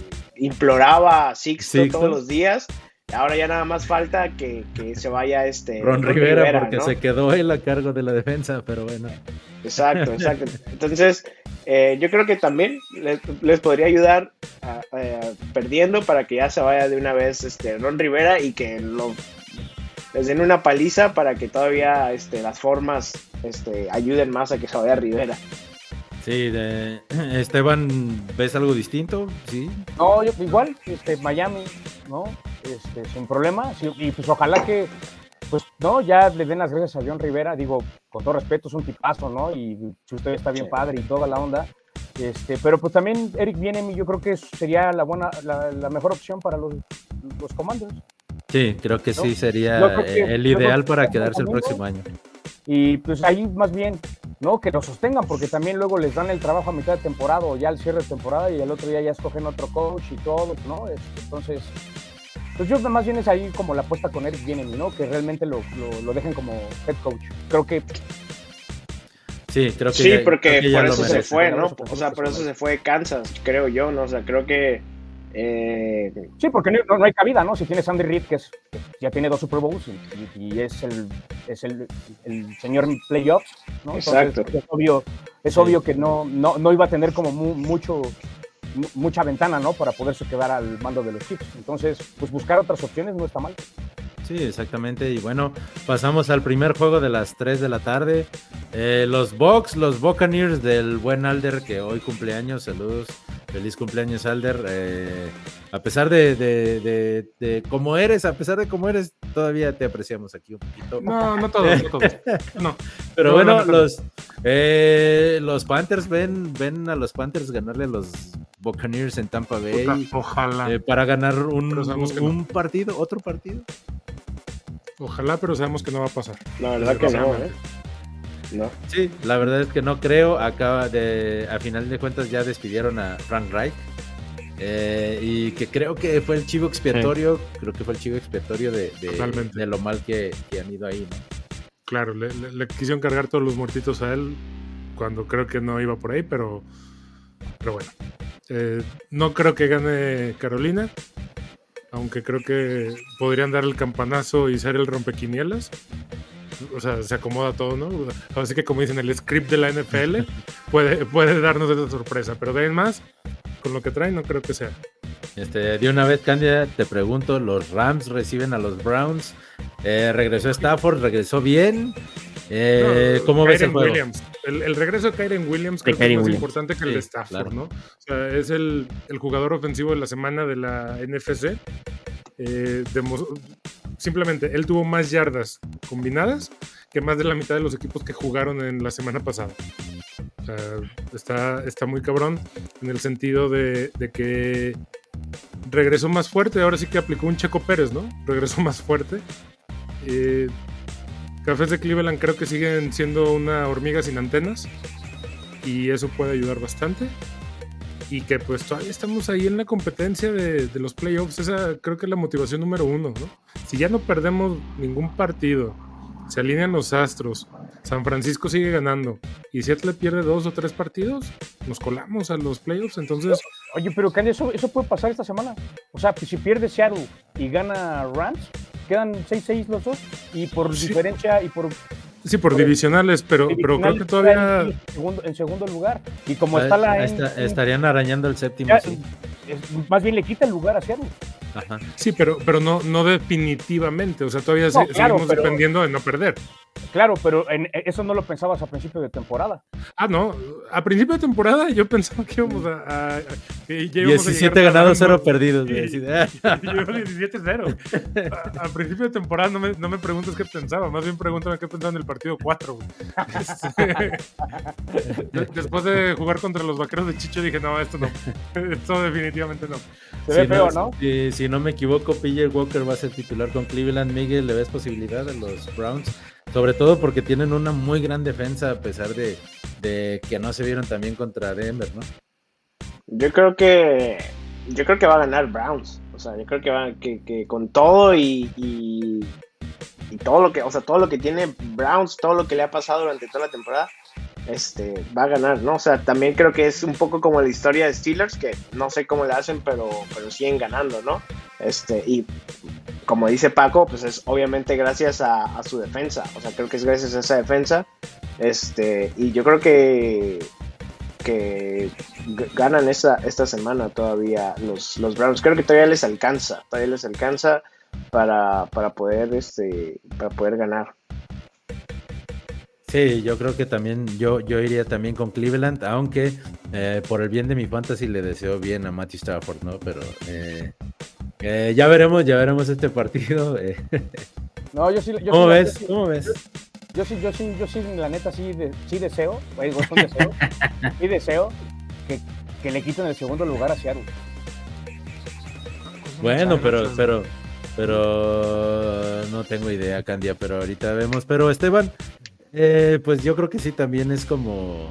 imploraba a Sixto, Sixto. todos los días. Ahora ya nada más falta que, que se vaya este Ron, Rivera, Rivera, porque ¿no? se quedó él a cargo de la defensa, pero bueno. Exacto, exacto. Entonces, eh, yo creo que también les, les podría ayudar a, a, perdiendo para que ya se vaya de una vez este Ron Rivera y que lo, les den una paliza para que todavía este, las formas este, ayuden más a que se vaya Rivera. Sí, de... Esteban, ¿ves algo distinto? Sí. No, yo, igual, este, Miami, ¿no? Este, sin problema. Sí, y pues ojalá que, pues, no, ya le den las gracias a John Rivera. Digo, con todo respeto, es un tipazo, ¿no? Y si usted está bien Sí. padre y toda la onda. Este, pero pues también Eric Bienemi, yo creo que sería la buena, la, la mejor opción para los, los comandos. Sí, creo que sí ¿No? sería Yo creo que- el ideal que para quedarse el próximo año. Y pues ahí más bien, ¿no? Que lo sostengan, porque también luego les dan el trabajo a mitad de temporada o ya al cierre de temporada y el otro día ya escogen otro coach y todo, ¿no? Entonces, pues yo más bien es ahí como la apuesta con Eric Bienemi, ¿no? Que realmente lo, lo, lo dejen como head coach. Creo que Sí, creo que Sí, ya- porque creo que por eso se fue, ¿no? O sea, eso por se eso fue. se fue Kansas, creo yo, ¿no? O sea, creo que... eh, Sí, porque no, no hay cabida, ¿no? Si tienes Andy Reid, que, es, que ya tiene dos Super Bowls y, es el, es el, el señor playoffs, ¿no? Entonces, Exacto. es obvio, es obvio que no, no, no iba a tener como mu- mucho, mu- mucha ventana, ¿no? Para poderse quedar al mando de los Chiefs. Entonces, pues buscar otras opciones no está mal. Sí, exactamente. Y bueno, pasamos al primer juego de las 3 de la tarde. Eh, los Bucks, los Buccaneers del buen Alder, que hoy cumpleaños. Saludos, Feliz cumpleaños, Alder. Eh, a pesar de, de, de, de cómo eres, a pesar de cómo eres, todavía te apreciamos aquí un poquito. No, no todos, no todos. No. Pero No, bueno, no, no. los, eh, los Panthers ven, ven a los Panthers ganarle a los Buccaneers en Tampa Bay Puta, ojalá. eh, para ganar un, un partido, otro partido. Ojalá, pero sabemos que no va a pasar. La verdad que no, ¿eh? No. Sí, la verdad es que no creo. Acaba de, a final de cuentas ya despidieron a Frank Reich. Eh, y que creo que fue el chivo expiatorio, creo que fue el chivo expiatorio de, de- lo mal que, que han ido ahí. ¿no? Claro, le, le- le quisieron cargar todos los muertitos a él cuando creo que no iba por ahí, pero, pero bueno. Eh, no creo que gane Carolina, aunque creo que podrían dar el campanazo y ser el rompequinielas. O sea, se acomoda todo, ¿no? Así que como dicen, el script de la NFL puede, puede darnos esa sorpresa, pero de ahí en más, con lo que traen, no creo que sea. Este, de una vez, Candia, te pregunto, los Rams reciben a los Browns. Eh, regresó Stafford, regresó bien. Eh, No, ¿Cómo ves el juego? Williams. El, el regreso de Kyren Williams De creo que es más Williams. importante que el de Stafford, claro. ¿no? O sea, es el, el jugador ofensivo de la semana de la NFC. Eh, demo- simplemente, él tuvo más yardas combinadas que más de la mitad de los equipos que jugaron en la semana pasada. Está, está muy cabrón en el sentido de, que regresó más fuerte. Ahora sí que aplicó un Checo Pérez, ¿no? Regresó más fuerte. Eh, Cafés de Cleveland creo que siguen siendo una hormiga sin antenas y eso puede ayudar bastante. Y que pues todavía estamos ahí en la competencia de, los playoffs. Esa creo que es la motivación número uno, ¿no? Si ya no perdemos ningún partido, se alinean los astros, San Francisco sigue ganando y Seattle pierde dos o tres partidos, nos colamos a los playoffs. Entonces, Oye, pero Candy, eso, eso puede pasar esta semana. O sea, pues si pierde Seattle y gana Rams, quedan 6-6 los dos. Y por Sí. diferencia y por. sí, por Por- divisionales, pero, pero creo que todavía... En segundo, en segundo lugar. Y como está la. está- estarían arañando el séptimo. ya, sí. es- más bien le quita el lugar a Seattle. Ajá. Sí, pero, pero no, no definitivamente. O sea, todavía No, se- claro, seguimos pero- dependiendo de no perder. Claro, pero en, eso no lo pensabas a principio de temporada. Ah, no. A principio de temporada yo pensaba que íbamos a. a- a- que ya íbamos a 17 llegar ganados, 0 ganando. perdidos. Y- y yo 17-0. A, a principio de temporada no me, no me preguntes qué pensaba, más bien pregúntame qué pensaba en el partido 4. güey. Este, de- Después de jugar contra los vaqueros de Chicho dije, no, esto no. Esto definitivamente no. Se ve Si feo, ¿no? Si, si no me equivoco, PJ Walker va a ser titular con Cleveland. Miguel, ¿le ves posibilidad a los Browns? Sobre todo porque tienen una muy gran defensa a pesar de, que no se vieron también contra Denver, ¿no? Yo creo que yo creo que va a ganar Browns. O sea, yo creo que va que, con todo y, y, y todo lo que, o sea, todo lo que tiene Browns, todo lo que le ha pasado durante toda la temporada, este, va a ganar, ¿no? O sea, también creo que es un poco como la historia de Steelers, que no sé cómo le hacen, pero, pero siguen ganando, ¿no? Este, y como dice Paco, pues es obviamente gracias a, su defensa. O sea, creo que es gracias a esa defensa. Este, y yo creo que que ganan esta, esta semana todavía los, los Browns. Creo que todavía les alcanza, todavía les alcanza para, para poder este para poder ganar. Sí, yo creo que también yo, yo iría también con Cleveland, aunque eh, por el bien de mi fantasy le deseo bien a Matthew Stafford, ¿no? Pero eh, eh, ya veremos, ya veremos este partido. eh. No, yo sí. Yo ¿Cómo sí, ves? Yo sí, ¿Cómo ves? yo sí, yo sí, yo sí, la neta sí, de- sí deseo, digo, es un deseo, sí deseo que, que le quiten el segundo lugar a Seattle. Bueno, pero, pero, pero no tengo idea, Candia, pero ahorita vemos. Pero Esteban, eh, pues yo creo que sí también es como,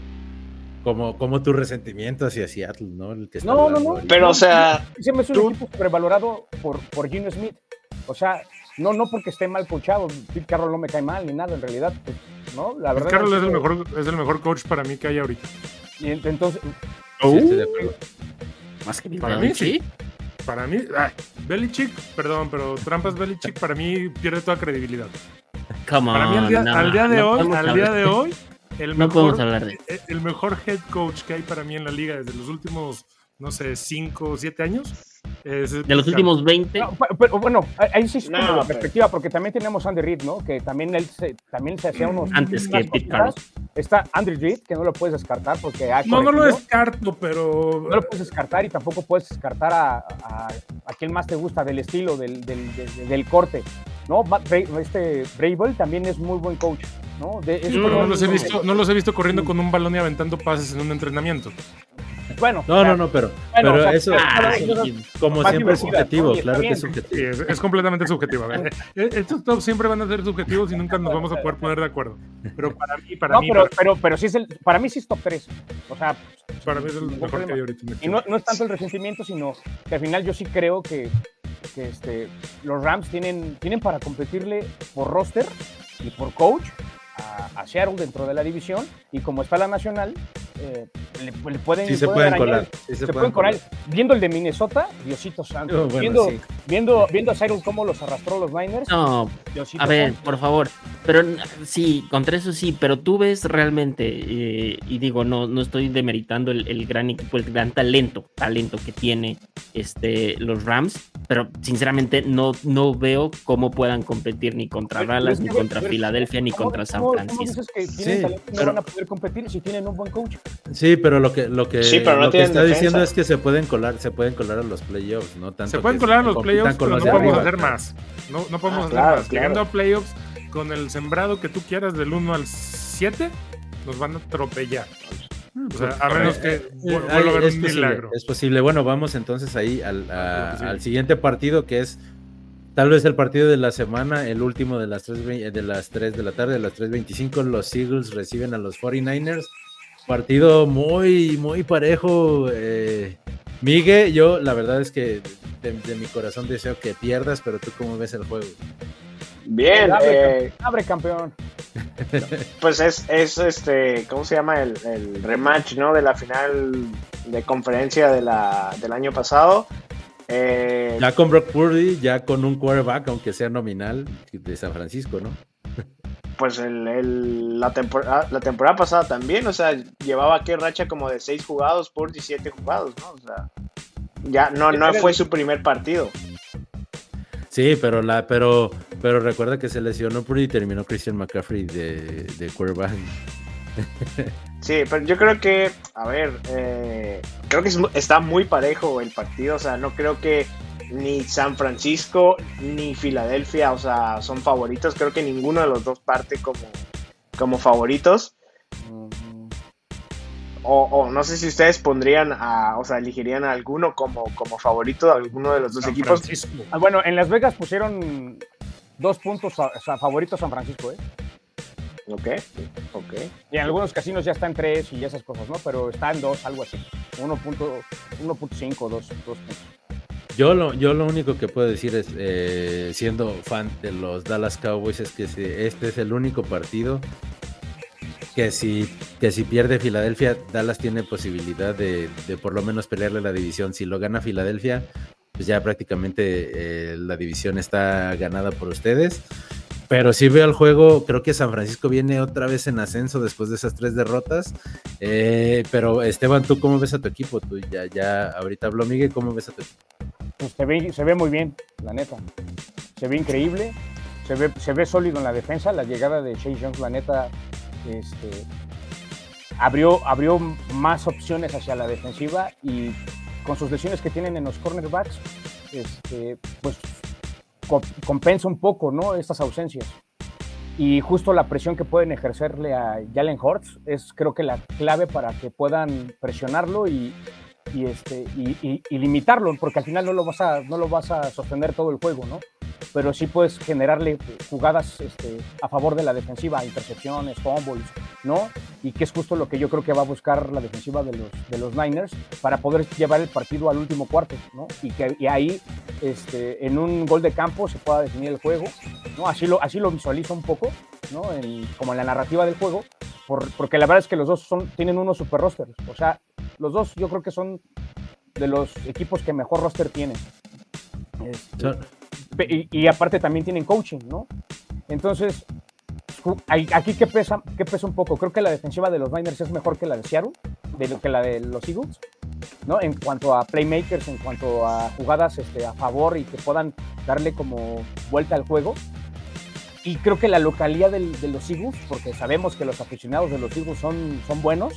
como, como tu resentimiento hacia Seattle, ¿no? El que está No, no, no. ahorita. Pero o sea, Se me hace Tú- un equipo sobrevalorado por, por Gino Smith. O sea, no, no porque esté mal coachado, Pete Carroll no me cae mal ni nada, en realidad, pues, ¿no? La verdad Carlos es que- el, mejor, es el mejor coach para mí que hay ahorita. Y ent- entonces, Sí, estoy de acuerdo. Más que Para mí sí. Para mí, ay, Belichick, perdón, pero Trampas Belichick para mí pierde toda credibilidad. Come Para mí al día, on, no, al día de no hoy, podemos al hablar- día de hoy, el No podemos mejor, hablar de el- el mejor head coach que hay para mí en la liga desde los últimos, no sé, 5 o 7 años. Es De los últimos 20, no, pe- pero bueno, ahí- sí es como No, la pero- perspectiva, porque también tenemos a Andy Reid, ¿no? Que también él se, también se hacía unos. Antes que Pete cositas, Está Andrew Reid, que no lo puedes descartar porque ha No, no lo descarto, pero. No lo puedes descartar y tampoco puedes descartar a, a, a quien más te gusta del estilo, del, del, del- del corte. ¿No? Matt Bra- este Brable también es muy buen coach. ¿no? De- es pero no los, he no- visto, no los he visto corriendo con un balón y aventando pases en un entrenamiento. Bueno, No, o sea, no, no, pero, bueno, pero o sea, eso, Ay, cosa- como siempre es subjetivo, claro que es subjetivo. Sí, es, es completamente subjetivo. Eh, estos tops siempre van a ser subjetivos y nunca nos vamos a poder poner de acuerdo. Pero para mí, para no, mí, pero, para, pero, pero sí es el, para mí sí es top 3. O sea, para mí es el mejor que hay ahorita. en el Y no, no es tanto el resentimiento, sino que al final yo sí creo que, que este, los Rams tienen, tienen para competirle por roster y por coach a, a Seattle dentro de la división. Y como está la nacional, eh, le, le pueden, Sí se pueden pueden colar. sí Se, pueden colar. Viendo el de Minnesota, Diosito Santo. Oh, bueno, viendo, sí. viendo, viendo a Seattle cómo los arrastró los Niners. No, Diosito a ver, Santo. por favor. Pero sí, contra eso sí, pero tú ves realmente, eh, y digo, no, no estoy demeritando el, el gran equipo, el gran talento, talento que tiene este, los Rams, pero sinceramente no, no veo cómo puedan competir ni contra Dallas, ni contra Filadelfia, ni ¿Cómo- contra San cómo- cómo dices que tienen Sí, talento y no pero- van a poder competir si tienen un buen coach? Sí, pero lo que, lo que, Sí, pero no lo que está diciendo defensa. es que se pueden colar, se pueden colar a los playoffs, no tanto Se pueden colar a los playoffs, pero los no de podemos arriba. hacer más. No, no podemos Ah, hacer claro, más. claro. Llegando a playoffs con el sembrado que tú quieras del 1 al 7, nos van a atropellar. O sea, a menos que Eh, ay, vuelva a es un posible, milagro. es posible. Bueno, vamos entonces ahí al, a- que sí. al siguiente partido que es tal vez el partido de la semana, el último de las 3, de las 3 de la tarde, de las 3.25. Los Eagles reciben a los 49ers. Partido muy, muy parejo. Eh, Migue, yo la verdad es que de, de mi corazón deseo que pierdas, pero tú cómo ves el juego. Bien, Abre, eh, Abre campeón. pues es, es este, ¿cómo se llama? El, el rematch, ¿no? De la final de conferencia de la, del año pasado. Eh, Ya con Brock Purdy, ya con un quarterback, aunque sea nominal, de San Francisco, ¿no? pues el, el- la, temporada, la temporada pasada también, o sea, llevaba qué racha como de seis jugados por 17 jugados, ¿no? O sea, ya no, no fue su primer partido. Sí, pero la, pero, pero recuerda que se lesionó Purdy y terminó Christian McCaffrey de, de quarterback. Sí, pero yo creo que, a ver, eh, creo que está muy parejo el partido, o sea, no creo que ni San Francisco ni Filadelfia, o sea, son favoritos, creo que ninguno de los dos parte como, como favoritos. O, o no sé si ustedes pondrían a, o sea, elegirían a alguno como, como favorito de alguno de los dos San equipos. Francisco. Ah, bueno, en Las Vegas pusieron dos puntos a, favoritos San Francisco, ¿eh? Ok, ok. Y en algunos casinos ya está en tres y esas cosas, ¿no? Pero está en dos, algo así. 1.5, 1.5, 2, dos puntos. Yo lo, yo lo único que puedo decir es, eh, siendo fan de los Dallas Cowboys, es que si este es el único partido que si, que si pierde Filadelfia, Dallas tiene posibilidad de, de por lo menos pelearle la división. Si lo gana Filadelfia, pues ya prácticamente eh, la división está ganada por ustedes. Pero si veo el juego, creo que San Francisco viene otra vez en ascenso después de esas tres derrotas. Eh, pero Esteban, ¿tú cómo ves a tu equipo? Tú ya, ya ahorita habló Miguel, ¿cómo ves a tu equipo? Pues se ve, se ve muy bien, la neta. Se ve increíble. Se ve, se ve sólido en la defensa. La llegada de Chase Young, la neta, este, abrió, abrió más opciones hacia la defensiva y con sus lesiones que tienen en los cornerbacks, este, pues compensa un poco ¿no? estas ausencias. Y justo la presión que pueden ejercerle a Jalen Hurts es creo que la clave para que puedan presionarlo y, y, este, y, y- y limitarlo, porque al final no lo, vas a, no lo vas a sostener todo el juego, ¿no? Pero sí puedes generarle jugadas este, a favor de la defensiva, intercepciones, fumbles, ¿no? Y que es justo lo que yo creo que va a buscar la defensiva de los, de los Niners para poder llevar el partido al último cuarto, ¿no? Y que y ahí, este, en un gol de campo, se pueda definir el juego, ¿no? Así lo, así lo visualizo un poco, ¿no? En- como en la narrativa del juego, por- porque la verdad es que los dos son, tienen unos super rosters, o sea, los dos yo creo que son de los equipos que mejor roster tienen. Este, y, y aparte también tienen coaching, ¿no? Entonces, aquí que pesa, que pesa un poco, creo que la defensiva de los Niners es mejor que la de Seattle, de lo que la de los Eagles, ¿no? En cuanto a playmakers, en cuanto a jugadas este, a favor y que puedan darle como vuelta al juego. y creo que la localidad del, de los Eagles, porque sabemos que los aficionados de los Eagles son, son buenos,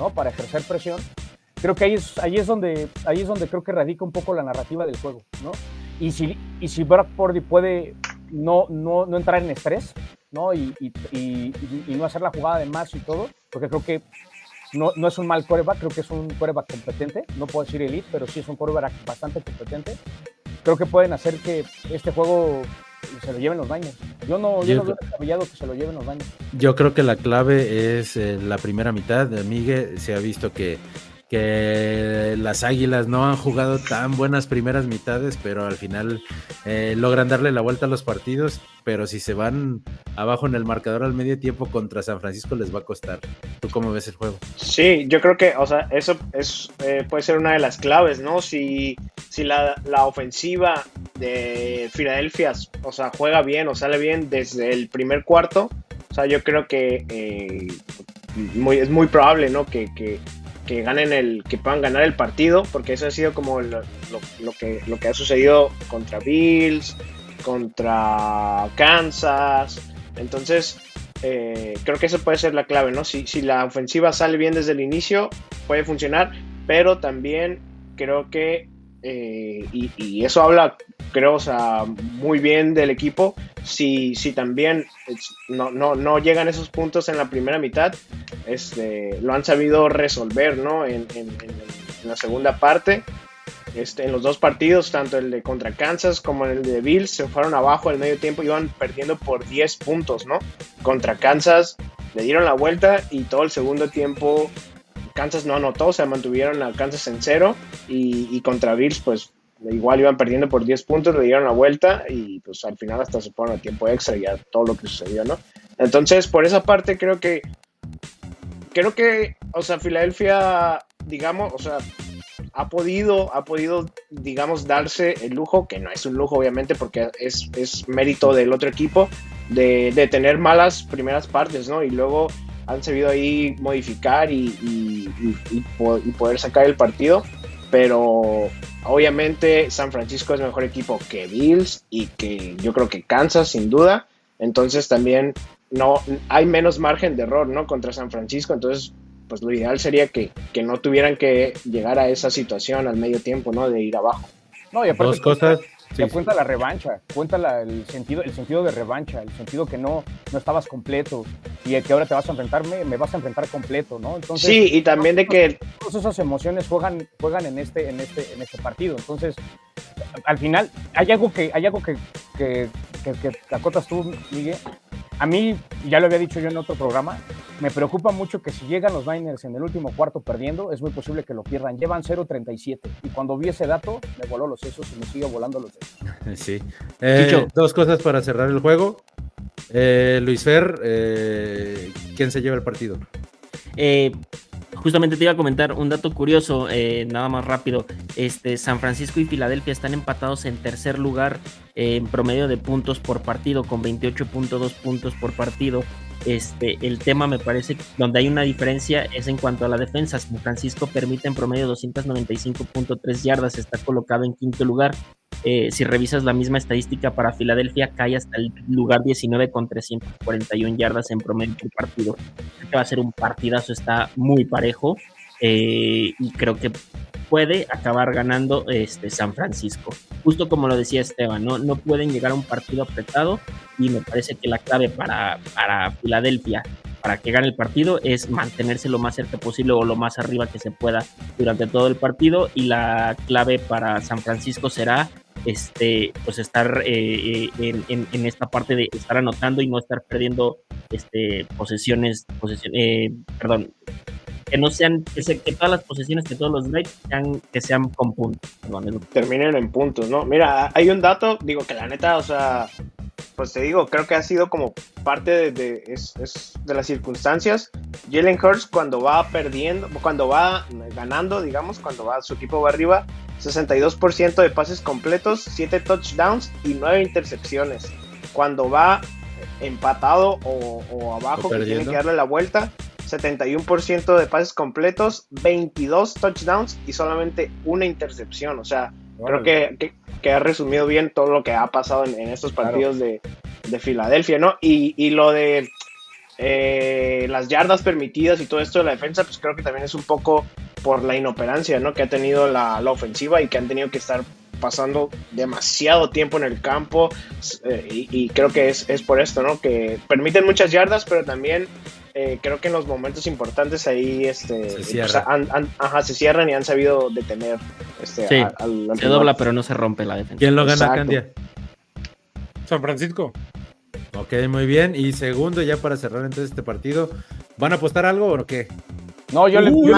¿no? Para ejercer presión. Creo que ahí es, ahí, es donde, ahí es donde creo que radica un poco la narrativa del juego, ¿no? Y si, y si Brock Purdy puede no, no, no entrar en estrés, ¿no? Y, y, y, y, no hacer la jugada de más y todo, porque creo que no, no es un mal coreback, creo que es un coreback competente, no puedo decir elite, pero sí es un coreback bastante competente. Creo que pueden hacer que este juego se lo lleven los baños. Yo no, yo, yo no veo descabellado que se lo lleven los baños. Yo creo que la clave es eh, la primera mitad. De Miguel se ha visto que que las Águilas no han jugado tan buenas primeras mitades, pero al final eh, logran darle la vuelta a los partidos, pero si se van abajo en el marcador al medio tiempo contra San Francisco les va a costar. ¿Tú cómo ves el juego? Sí, yo creo que, o sea, eso es, eh, puede ser una de las claves, ¿no? Si, si la, la, ofensiva de Filadelfia, o sea, juega bien o sale bien desde el primer cuarto, o sea, yo creo que eh, muy, es muy probable, ¿no? Que, que que ganen el, que puedan ganar el partido, porque eso ha sido como lo, que, lo que ha sucedido contra Bills, contra Kansas. Entonces, eh, creo que eso puede ser la clave, ¿no? Si, si la ofensiva sale bien desde el inicio, puede funcionar, pero también creo que, eh, y, eso habla, creo, o sea, muy bien del equipo, si, si también no, no, no, llegan esos puntos en la primera mitad, este, lo han sabido resolver ¿no? en la segunda parte. Este, en los dos partidos, tanto el de contra Kansas como el de Bills, se fueron abajo al medio tiempo, iban perdiendo por 10 puntos, ¿no? Contra Kansas le dieron la vuelta y todo el segundo tiempo Kansas no anotó, o sea, mantuvieron a Kansas en cero y, contra Bills, pues igual iban perdiendo por 10 puntos, le dieron la vuelta y pues al final hasta se fueron a tiempo extra y a todo lo que sucedió, ¿no? Entonces, por esa parte creo que, creo que, o sea, Filadelfia, digamos, o sea, ha podido, ha podido, digamos, darse el lujo, que no es un lujo obviamente porque es, es mérito del otro equipo, de, de, tener malas primeras partes, ¿no? Y luego han sabido ahí modificar y, y, y, y poder sacar el partido pero obviamente San Francisco es mejor equipo que Bills y que yo creo que Kansas sin duda, entonces también no hay menos margen de error, ¿no? Contra San Francisco, entonces pues lo ideal sería que, que no tuvieran que llegar a esa situación al medio tiempo, ¿no? De ir abajo. No, y aparte, Dos cosas. Sí, cuenta la revancha, cuenta la, el, sentido, el sentido de revancha, el sentido que no, no estabas completo y que ahora te vas a enfrentarme, me vas a enfrentar completo, ¿no? Entonces, sí, y también de que todas esas emociones juegan, juegan en este, en este, en este partido. Entonces, al final, hay algo que, hay algo que, que, que, que acotas tú, Miguel. A mí, ya lo había dicho yo en otro programa, me preocupa mucho que si llegan los Niners en el último cuarto perdiendo, es muy posible que lo pierdan. Llevan 0.37 y cuando vi ese dato, me voló los sesos y me sigue volando los sesos. Sí. Eh, dos cosas para cerrar el juego. Eh, Luis Fer, eh, ¿quién se lleva el partido? Justamente te iba a comentar un dato curioso, eh, nada más rápido. Este, San Francisco y Filadelfia están empatados en tercer lugar eh, en promedio de puntos por partido, con 28.2 puntos por partido. Este, el tema me parece donde hay una diferencia es en cuanto a la defensa. San Francisco permite en promedio 295.3 yardas, está colocado en quinto lugar. Eh, si revisas la misma estadística para Filadelfia, cae hasta el lugar 19 con 341 yardas en promedio por partido. Va a ser un partidazo, está muy parejo eh, y creo que puede acabar ganando este San Francisco. Justo como lo decía Esteban, ¿no? no pueden llegar a un partido apretado y me parece que la clave para, para Filadelfia para que gane el partido es mantenerse lo más cerca posible o lo más arriba que se pueda durante todo el partido y la clave para San Francisco será este pues estar eh, en, en, en, esta parte de estar anotando y no estar perdiendo este posesiones, eh, perdón que no sean, que, se, que, todas las posesiones, que todos los drives sean, que sean con puntos. Terminen en puntos, ¿no? Mira, hay un dato, digo que la neta, o sea, pues te digo, creo que ha sido como parte de, de, es, es de las circunstancias. Jalen Hurts cuando va perdiendo, cuando va ganando, digamos, cuando va su equipo va arriba, 62% de pases completos, 7 touchdowns y 9 intercepciones. Cuando va empatado o, o abajo, que tiene que darle la vuelta, 71% de pases completos, 22 touchdowns y solamente una intercepción. O sea, bueno. creo que, que, que, ha resumido bien todo lo que ha pasado en, en estos partidos claro. de, de Filadelfia, ¿no? Y, y lo de eh, las yardas permitidas y todo esto de la defensa, pues creo que también es un poco por la inoperancia, ¿no? Que ha tenido la, la ofensiva y que han tenido que estar pasando demasiado tiempo en el campo eh, y, y, creo que es, es, por esto, ¿no? Que permiten muchas yardas, pero también eh, creo que en los momentos importantes ahí este, Se pues, han- han- ajá, se cierran y han sabido detener este, Sí, al- al- al Se rival. dobla, pero no se rompe la defensa. ¿Quién lo gana, Exacto. Candia? San Francisco. Ok, muy bien. Y segundo, ya para cerrar entonces este partido, ¿van a apostar algo o qué? No, yo le, yo le Uy,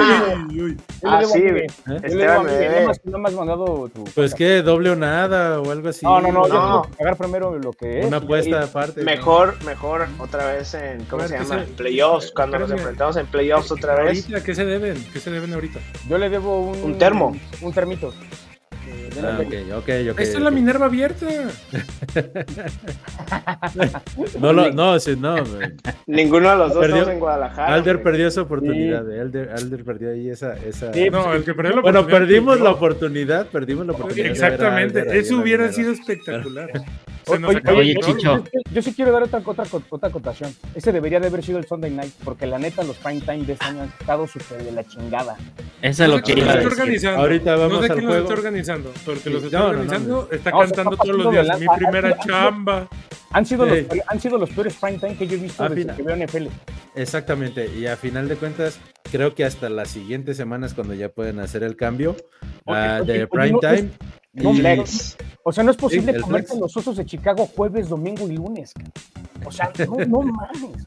uy, uy. yo le Ah, sí. Yo más que no me has mandado tu. Pues qué, doble o nada o algo así. No, no, no, yo No. que pagar primero lo que es. Una y- apuesta aparte. ¿no? Mejor, mejor otra vez en, ¿cómo se ver, ¿qué llama? se- En playoffs, cuando nos enfrentamos en playoffs otra vez. ¿qué se deben? ¿Qué se deben ahorita? Yo le debo un. Un termo. Un termito. Ah, ley. ok, ok, ok. Esta es la. Minerva abierta. No, lo- no, sí, no. Ninguno de los dos Perdió- en Guadalajara. Alder perdió su oportunidad. eh, Alder, Alder perdió ahí esa. esa... Sí, No, el que perdió la Bueno, oportunidad perdimos fui la oportunidad, perdimos la oportunidad. Exactamente, eso hubiera sido espectacular. Se Oye, nos oye. Chicho. Yo, yo sí quiero dar otra, otra, otra acotación. Ese debería de haber sido el Sunday night, porque la neta, los prime time de este año han estado súper de la chingada. Eso es lo que iba a los está decir. organizando. Ahorita vamos no sé al quién los está organizando, porque los está no, no, no, organizando, está No, se está cantando todos los días. Mi primera chamba. Han sido, los, han sido los peores prime time que yo he visto Ah, desde que veo NFL. Exactamente, y a final de cuentas, creo que hasta las siguientes semanas cuando ya pueden hacer el cambio ah, de oye, prime no, time. No, Flex. O sea, no es posible el comerte los osos de Chicago jueves, domingo y lunes. O sea, no, no mames.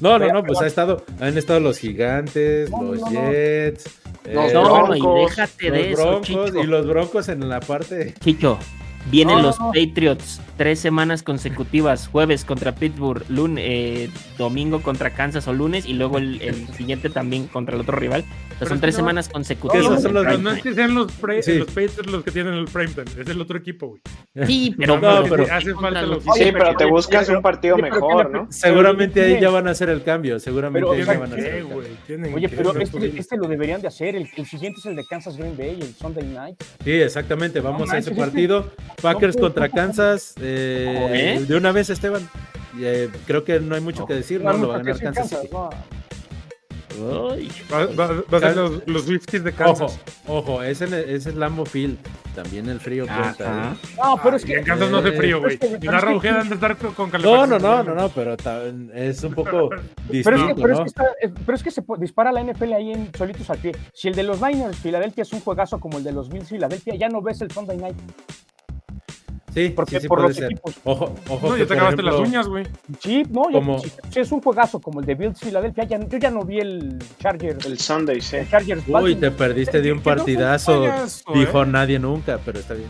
No, no, no, pues ha estado, han estado los gigantes, No, los no, no. Jets, Los eh, No, y Broncos, déjate de los eso, Broncos Chicho. y los Broncos en la parte. Chicho, vienen No, no, los no. Patriots tres semanas consecutivas, jueves contra Pittsburgh, lunes, eh, domingo contra Kansas o lunes y luego el, el siguiente también contra el otro rival. O sea, Pero son es tres no- semanas consecutivas. son los- No es que sean los, pre- Sí. los Patriots los que tienen el prime time, es el otro equipo, güey. Sí, pero, No, pero- pero- hace falta los Sí, Oye, pero te buscas un partido mejor, ¿qué le- ¿no? Seguramente ahí ya van a hacer el cambio, seguramente Pero, ahí ya van a ¿Qué, hacer el cambio. Oye, pero este, este lo deberían de hacer. El, el siguiente es el de Kansas Green Bay, el Sunday night. Sí, exactamente, vamos No a ese partido. Packers no, contra no, Kansas. Eh, ¿Eh? De una vez, Esteban. Eh, creo que no hay mucho que decir, ¿no? No, Lo va a ganar es Kansas City. no. Ay, Va, va- va a ser los, los Swifties de Ojo, Kansas. ojo, ese, ese es Lambo Field. También el frío cuenta. ¿eh? No, pero es que. en Kansas no hace frío, güey. es que- es Ojeda han de estar con, con No, no, no, no, no, pero es un poco Pero es, distinto, que, pero, es que está- pero es que se dispara la NFL ahí en solitos al pie. Si el de los Niners Filadelfia es un juegazo como el de los Bills Filadelfia, ya no ves el Sunday night. Sí, porque sí, sí por puede los ser. equipos. Ojo, ojo. No, ya te acabaste las uñas, güey. Sí, no, si, si es un juegazo como el de Bills Filadelfia, ya, yo ya no vi el Chargers. El Sunday, sí. El Chargers Uy, Baltimore. te perdiste de un Que no fue un partidazo. juegazo, Dijo ¿eh? nadie nunca, pero está bien.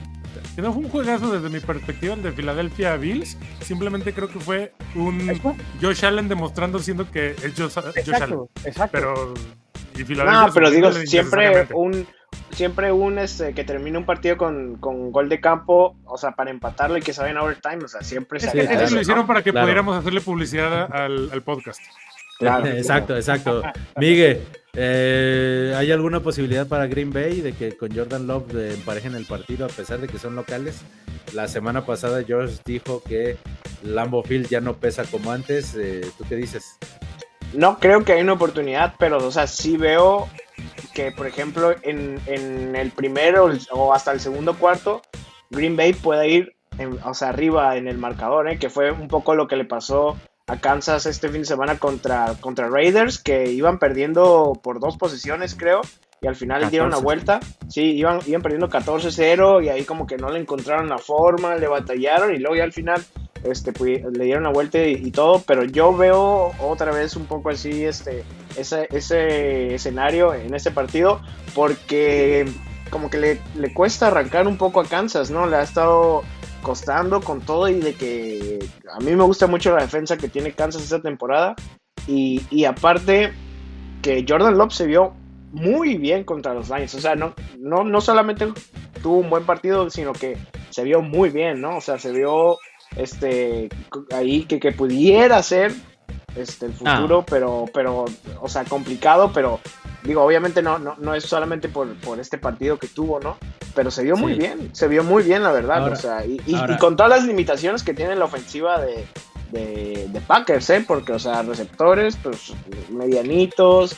Que no fue un juegazo desde mi perspectiva el de Philadelphia Bills. Simplemente creo que fue un Eso, Josh Allen demostrando siendo que es Josh, Josh Allen. Exacto, exacto. Pero. Y Philadelphia No, pero digo, siempre un siempre un este, que termine un partido con, con gol de campo, o sea, para empatarlo y que se vaya en overtime, o sea, siempre Es se que eso lo ¿no? hicieron para que Claro. pudiéramos hacerle publicidad al, al podcast. Claro, exacto, exacto. Miguel, eh, ¿hay alguna posibilidad para Green Bay de que con Jordan Love eh, emparejen el partido a pesar de que son locales? La semana pasada George dijo que Lambo Field ya no pesa como antes. eh, ¿Tú qué dices? No creo que hay una oportunidad, pero, o sea, sí veo que, por ejemplo, en, en el primero o hasta el segundo cuarto, Green Bay puede ir, en- o sea, arriba en el marcador, ¿eh? que fue un poco lo que le pasó a Kansas este fin de semana contra, contra Raiders, que iban perdiendo por dos posiciones, creo, y al final dieron la 14. vuelta. Sí, iban, iban perdiendo 14-0 y ahí como que no le encontraron la forma, le batallaron y luego ya al final este, pues, le dieron la vuelta y, y todo, pero yo veo otra vez un poco así este, ese, ese escenario en este partido porque como que le, le cuesta arrancar un poco a Kansas, ¿no? Le ha estado costando con todo y de que a mí me gusta mucho la defensa que tiene Kansas esta temporada y, y aparte que Jordan Love se vio muy bien contra los Lions, o sea, no, no, no solamente tuvo un buen partido, sino que se vio muy bien, ¿no? O sea, se vio este ahí que, que pudiera ser este el futuro, pero, pero, o sea, complicado, pero digo, obviamente no, no, no es solamente por, por este partido que tuvo, ¿no? Pero se vio muy bien, se vio muy bien, la verdad, Ahora- o sea, y, y- ahora- y con todas las limitaciones que tiene la ofensiva de, de, de Packers, ¿eh? Porque, o sea, receptores, pues, medianitos,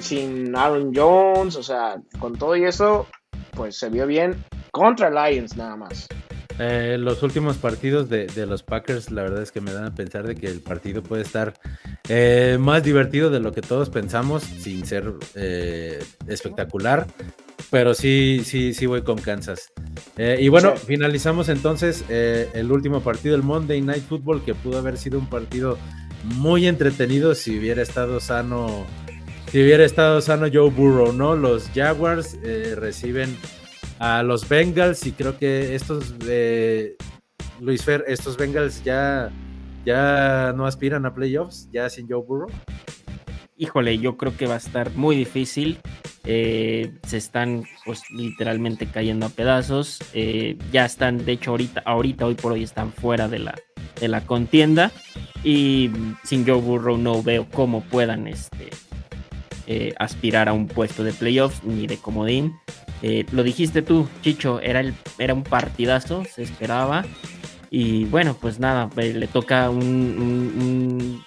sin Aaron Jones, o sea, con todo y eso, pues se vio bien contra Lions nada más. Eh, los últimos partidos de, de, los Packers, la verdad es que me dan a pensar de que el partido puede estar eh, más divertido de lo que todos pensamos, sin ser eh, espectacular, pero sí, sí, sí voy con Kansas. Eh, y bueno, sí. finalizamos entonces eh, el último partido, el Monday Night Football, que pudo haber sido un partido muy entretenido si hubiera estado sano, si hubiera estado sano Joe Burrow, ¿no? Los Jaguars eh, reciben a los Bengals y creo que estos, eh, Luis Fer, estos Bengals ya, ya no aspiran a playoffs, ya sin Joe Burrow. Híjole, yo creo que va a estar muy difícil. Eh, se están pues literalmente cayendo a pedazos. Eh, ya están, de hecho, ahorita, ahorita, hoy por hoy están fuera de la, de la contienda. Y sin Joe Burrow no veo cómo puedan este, eh, aspirar a un puesto de playoffs ni de comodín. Eh, lo dijiste tú, Chicho, era, el, era un partidazo, se esperaba. Y bueno, pues nada, le toca un,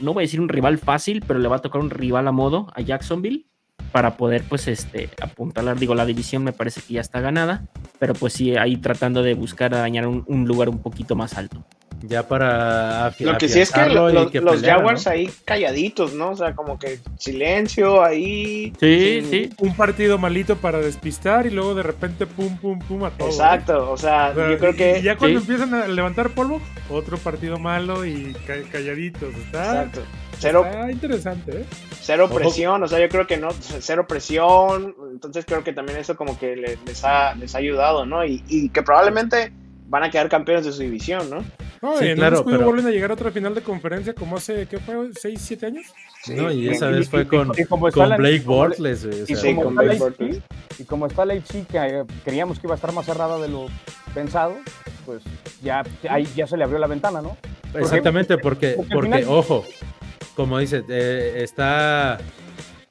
no voy a decir un rival fácil, pero le va a tocar un rival a modo a Jacksonville para poder pues este apuntalar, digo, la división me parece que ya está ganada, pero pues sí, ahí tratando de buscar dañar un lugar un poquito más alto. Ya para Lo que sí es que, lo, lo, que los Jaguars ¿no? ahí calladitos, ¿no? O sea, como que silencio ahí. Sí, sin... sí. Un partido malito para despistar y luego de repente pum, pum, pum a todo. Exacto, o sea, o sea yo creo que. Y ya cuando sí. empiezan a levantar polvo, otro partido malo y calladitos. Está, Exacto. Cero, está interesante, ¿eh? Cero presión, o sea, yo creo que no, cero presión. Entonces creo que también eso como que les ha, les ha ayudado, ¿no? Y, y que probablemente van a quedar campeones de su división, ¿no? No, sí, en claro, pero... vuelven a llegar a otra final de conferencia como hace, ¿qué fue? ¿6, 7 años? Sí, no, y esa vez fue con, y, y con Blake Bortles. O sea, y, sí, con Blake Bortles. y como está Leipzig, que eh, creíamos que iba a estar más cerrada de lo pensado, pues ya, ahí ya se le abrió la ventana, ¿no? Porque, Exactamente, porque, porque, porque final... ojo, como dice, eh, está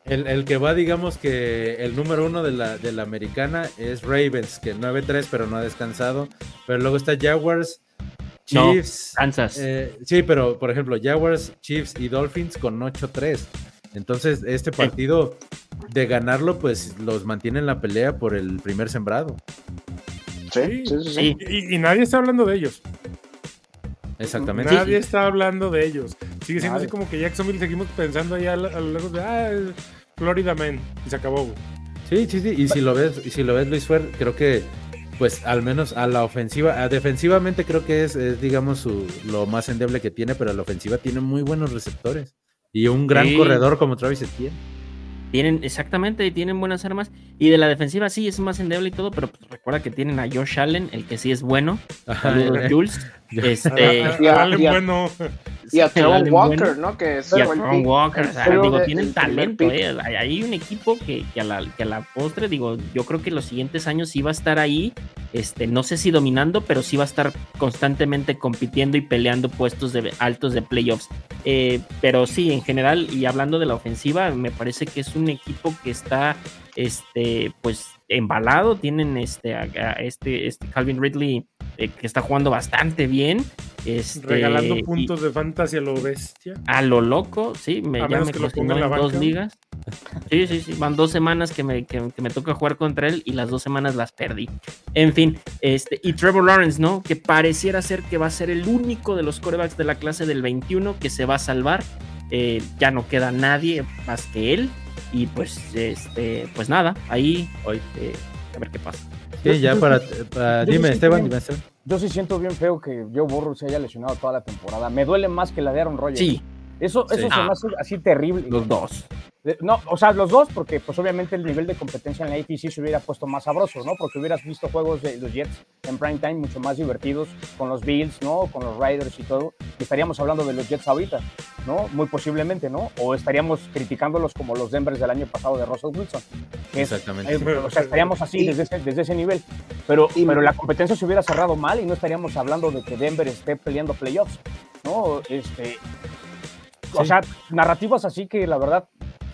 el, el, que va, digamos que el número uno de la, de la americana es Ravens, que 9-3, pero no ha descansado. Pero luego está Jaguars, Chiefs. No, Kansas. Eh, sí, pero por ejemplo, Jaguars, Chiefs y Dolphins con 8-3. Entonces, este partido de ganarlo, pues los mantiene en la pelea por el primer sembrado. Sí, sí, sí. sí. Y, y, nadie está hablando de ellos. Exactamente. Nadie está hablando de ellos. Sigue siendo así como que Jacksonville seguimos pensando ahí a, lo largo de ah, Florida Man. Y se acabó, güey. Sí, sí, sí. Y si lo ves, y si lo ves, Luis Fer, creo que pues al menos a la ofensiva, a defensivamente creo que es, es digamos, su, lo más endeble que tiene, pero a la ofensiva tiene muy buenos receptores y un gran sí. corredor como Travis Etienne. Tienen, exactamente, tienen buenas armas. Y de la defensiva sí es más endeble y todo, pero pues, recuerda que tienen a Josh Allen, el que sí es bueno. Saludos, Jules. Este, y a, y a, bueno. y a Tron Walker, bueno. ¿no? Que es y a Tron Walker, o sea, digo, de, tienen talento, eh. Hay un equipo que, que, a la, que a la postre, digo, yo creo que los siguientes años sí va a estar ahí, este, no sé si dominando, pero sí va a estar constantemente compitiendo y peleando puestos de, altos de playoffs. Eh, pero sí, en general, y hablando de la ofensiva, me parece que es un equipo que está, este, pues, embalado. Tienen este, a, a este, este Calvin Ridley eh, que está jugando bastante bien. Este, Regalando puntos y, de fantasy a lo bestia. A lo loco, sí. Me, a ya me cocinó en, en dos ligas. Sí, sí, sí. Van dos semanas que me, que, que, me toca jugar contra él y las dos semanas las perdí. En fin, este, y Trevor Lawrence, ¿no? Que pareciera ser que va a ser el único de los corebacks de la clase del 21 que se va a salvar. Eh, ya no queda nadie más que él. Y pues, este, pues nada, ahí hoy eh, a ver qué pasa. Sí, ya para, para dime, Esteban, dime, Esteban. Yo sí siento bien feo que Joe Burrow se haya lesionado toda la temporada. Me duele más que la de Aaron Rodgers. Sí. Eso, eso sí. se me hace así terrible. Los dos. No, o sea, los dos, porque pues obviamente el nivel de competencia en la APC se hubiera puesto más sabroso, ¿no? Porque hubieras visto juegos de los Jets en prime time mucho más divertidos con los Bills, ¿no? Con los Riders y todo. Y estaríamos hablando de los Jets ahorita, ¿no? Muy posiblemente, ¿no? O estaríamos criticándolos como los Denvers del año pasado de Russell Wilson. Exactamente. Es, o sea, estaríamos así desde ese, desde ese nivel. Pero, pero la competencia se hubiera cerrado mal y no estaríamos hablando de que Denver esté peleando playoffs, ¿no? Este, o sea, narrativas así que la verdad,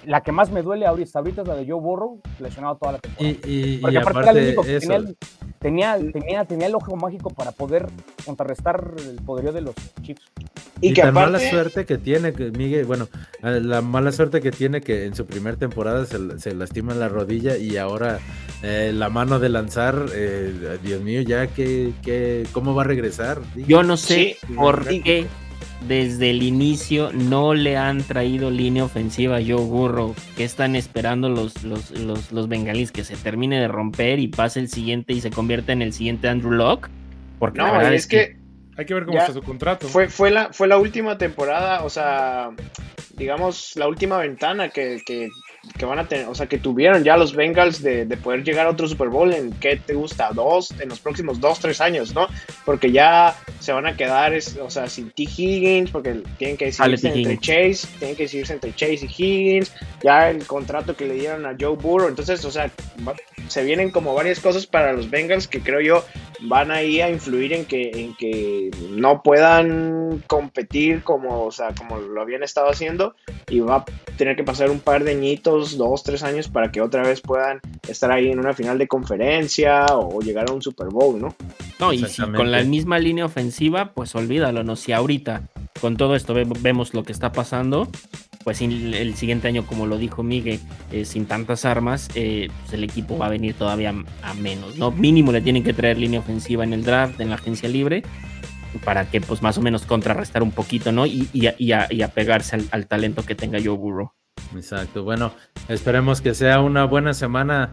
la que más me duele ahorita, ahorita es la de Joe Burrow, lesionado toda la temporada. Y, y, Porque y aparte, aparte era el único que tenía el, tenía, tenía, tenía, el ojo mágico para poder contrarrestar el poderío de los Chiefs. Y, tan mala suerte que tiene, que Miguel, bueno, la mala suerte que tiene que en su primer temporada se, lastima la rodilla y ahora eh, la mano de lanzar, eh, Dios mío, ya que, que, ¿cómo va a regresar? Yo no sé por qué desde el inicio no le han traído línea ofensiva a Joe Burrow. que están esperando los, los, los, bengalíes? Que se termine de romper y pase el siguiente y se convierta en el siguiente Andrew Locke. Porque no, es, que hay que ver cómo está su contrato. Fue, fue, la, fue la última temporada, o sea, digamos, la última ventana que, que, que, van a tener, o sea, que tuvieron ya los Bengals de, de, poder llegar a otro Super Bowl en, ¿qué te gusta? Dos, en los próximos dos, tres años, ¿no? Porque ya se van a quedar, o sea, sin T. Higgins, porque tienen que decidirse entre Chase, tienen que decidirse entre Chase y Higgins, ya el contrato que le dieron a Joe Burrow, entonces, o sea, se vienen como varias cosas para los Bengals que creo yo van ahí a influir en que, en que no puedan competir como, o sea, como lo habían estado haciendo y va a tener que pasar un par de añitos, dos, tres años para que otra vez puedan estar ahí en una final de conferencia o llegar a un Super Bowl, ¿no? No, y si con la misma línea ofensiva, pues olvídalo, ¿no? Si ahorita con todo esto vemos lo que está pasando, pues el siguiente año, como lo dijo Miguel, eh, sin tantas armas, eh, pues el equipo va a venir todavía a menos, ¿no? Mínimo le tienen que traer línea ofensiva en el draft, en la agencia libre, para que pues más o menos contrarrestar un poquito, ¿no? Y, y, apegarse al, talento que tenga Joe Burrow. Exacto, bueno, esperemos que sea una buena semana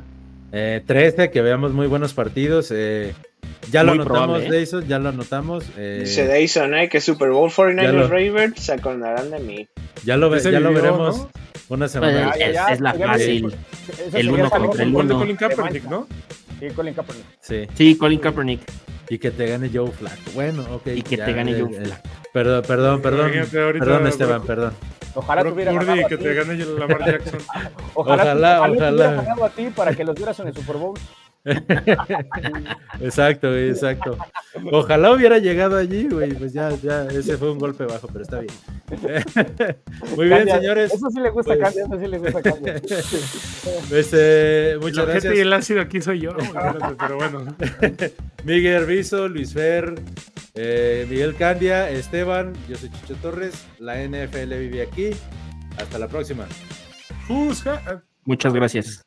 13, eh, que veamos muy buenos partidos. Ya lo anotamos, Dayson, ya lo anotamos. Dice Dayson, ¿eh? Que Super Bowl 49ers Ravens se acordarán de mí. Ya lo, ya lo veremos una semana. Pues, es, la fácil. el uno contra el uno. Colin Kaepernick, ¿no? Sí, Colin Kaepernick. Sí. sí, Colin Kaepernick. Y que te gane Joe Flaco. Bueno, ok. Y que te gane Joe Flaco. Perdón, perdón, perdón. Perdón, Esteban, perdón. Ojalá tuviera ganado que te gane Lamar Jackson. ojalá, ojalá, ojalá, ojalá. ganado a ti para que los vieras en el Super Bowl. exacto, exacto. Ojalá hubiera llegado allí, güey. Pues ya, ya, ese fue un golpe bajo, pero está bien. Muy bien, señores. Eso sí le gusta pues... eso sí le gusta este, muchas gracias. Y el ácido aquí soy yo, pero bueno. Miguel Herbizo, Luis Fer, eh, Miguel Candia, Esteban, yo soy Chicho Torres, la NFL vive aquí. Hasta la próxima. Muchas gracias.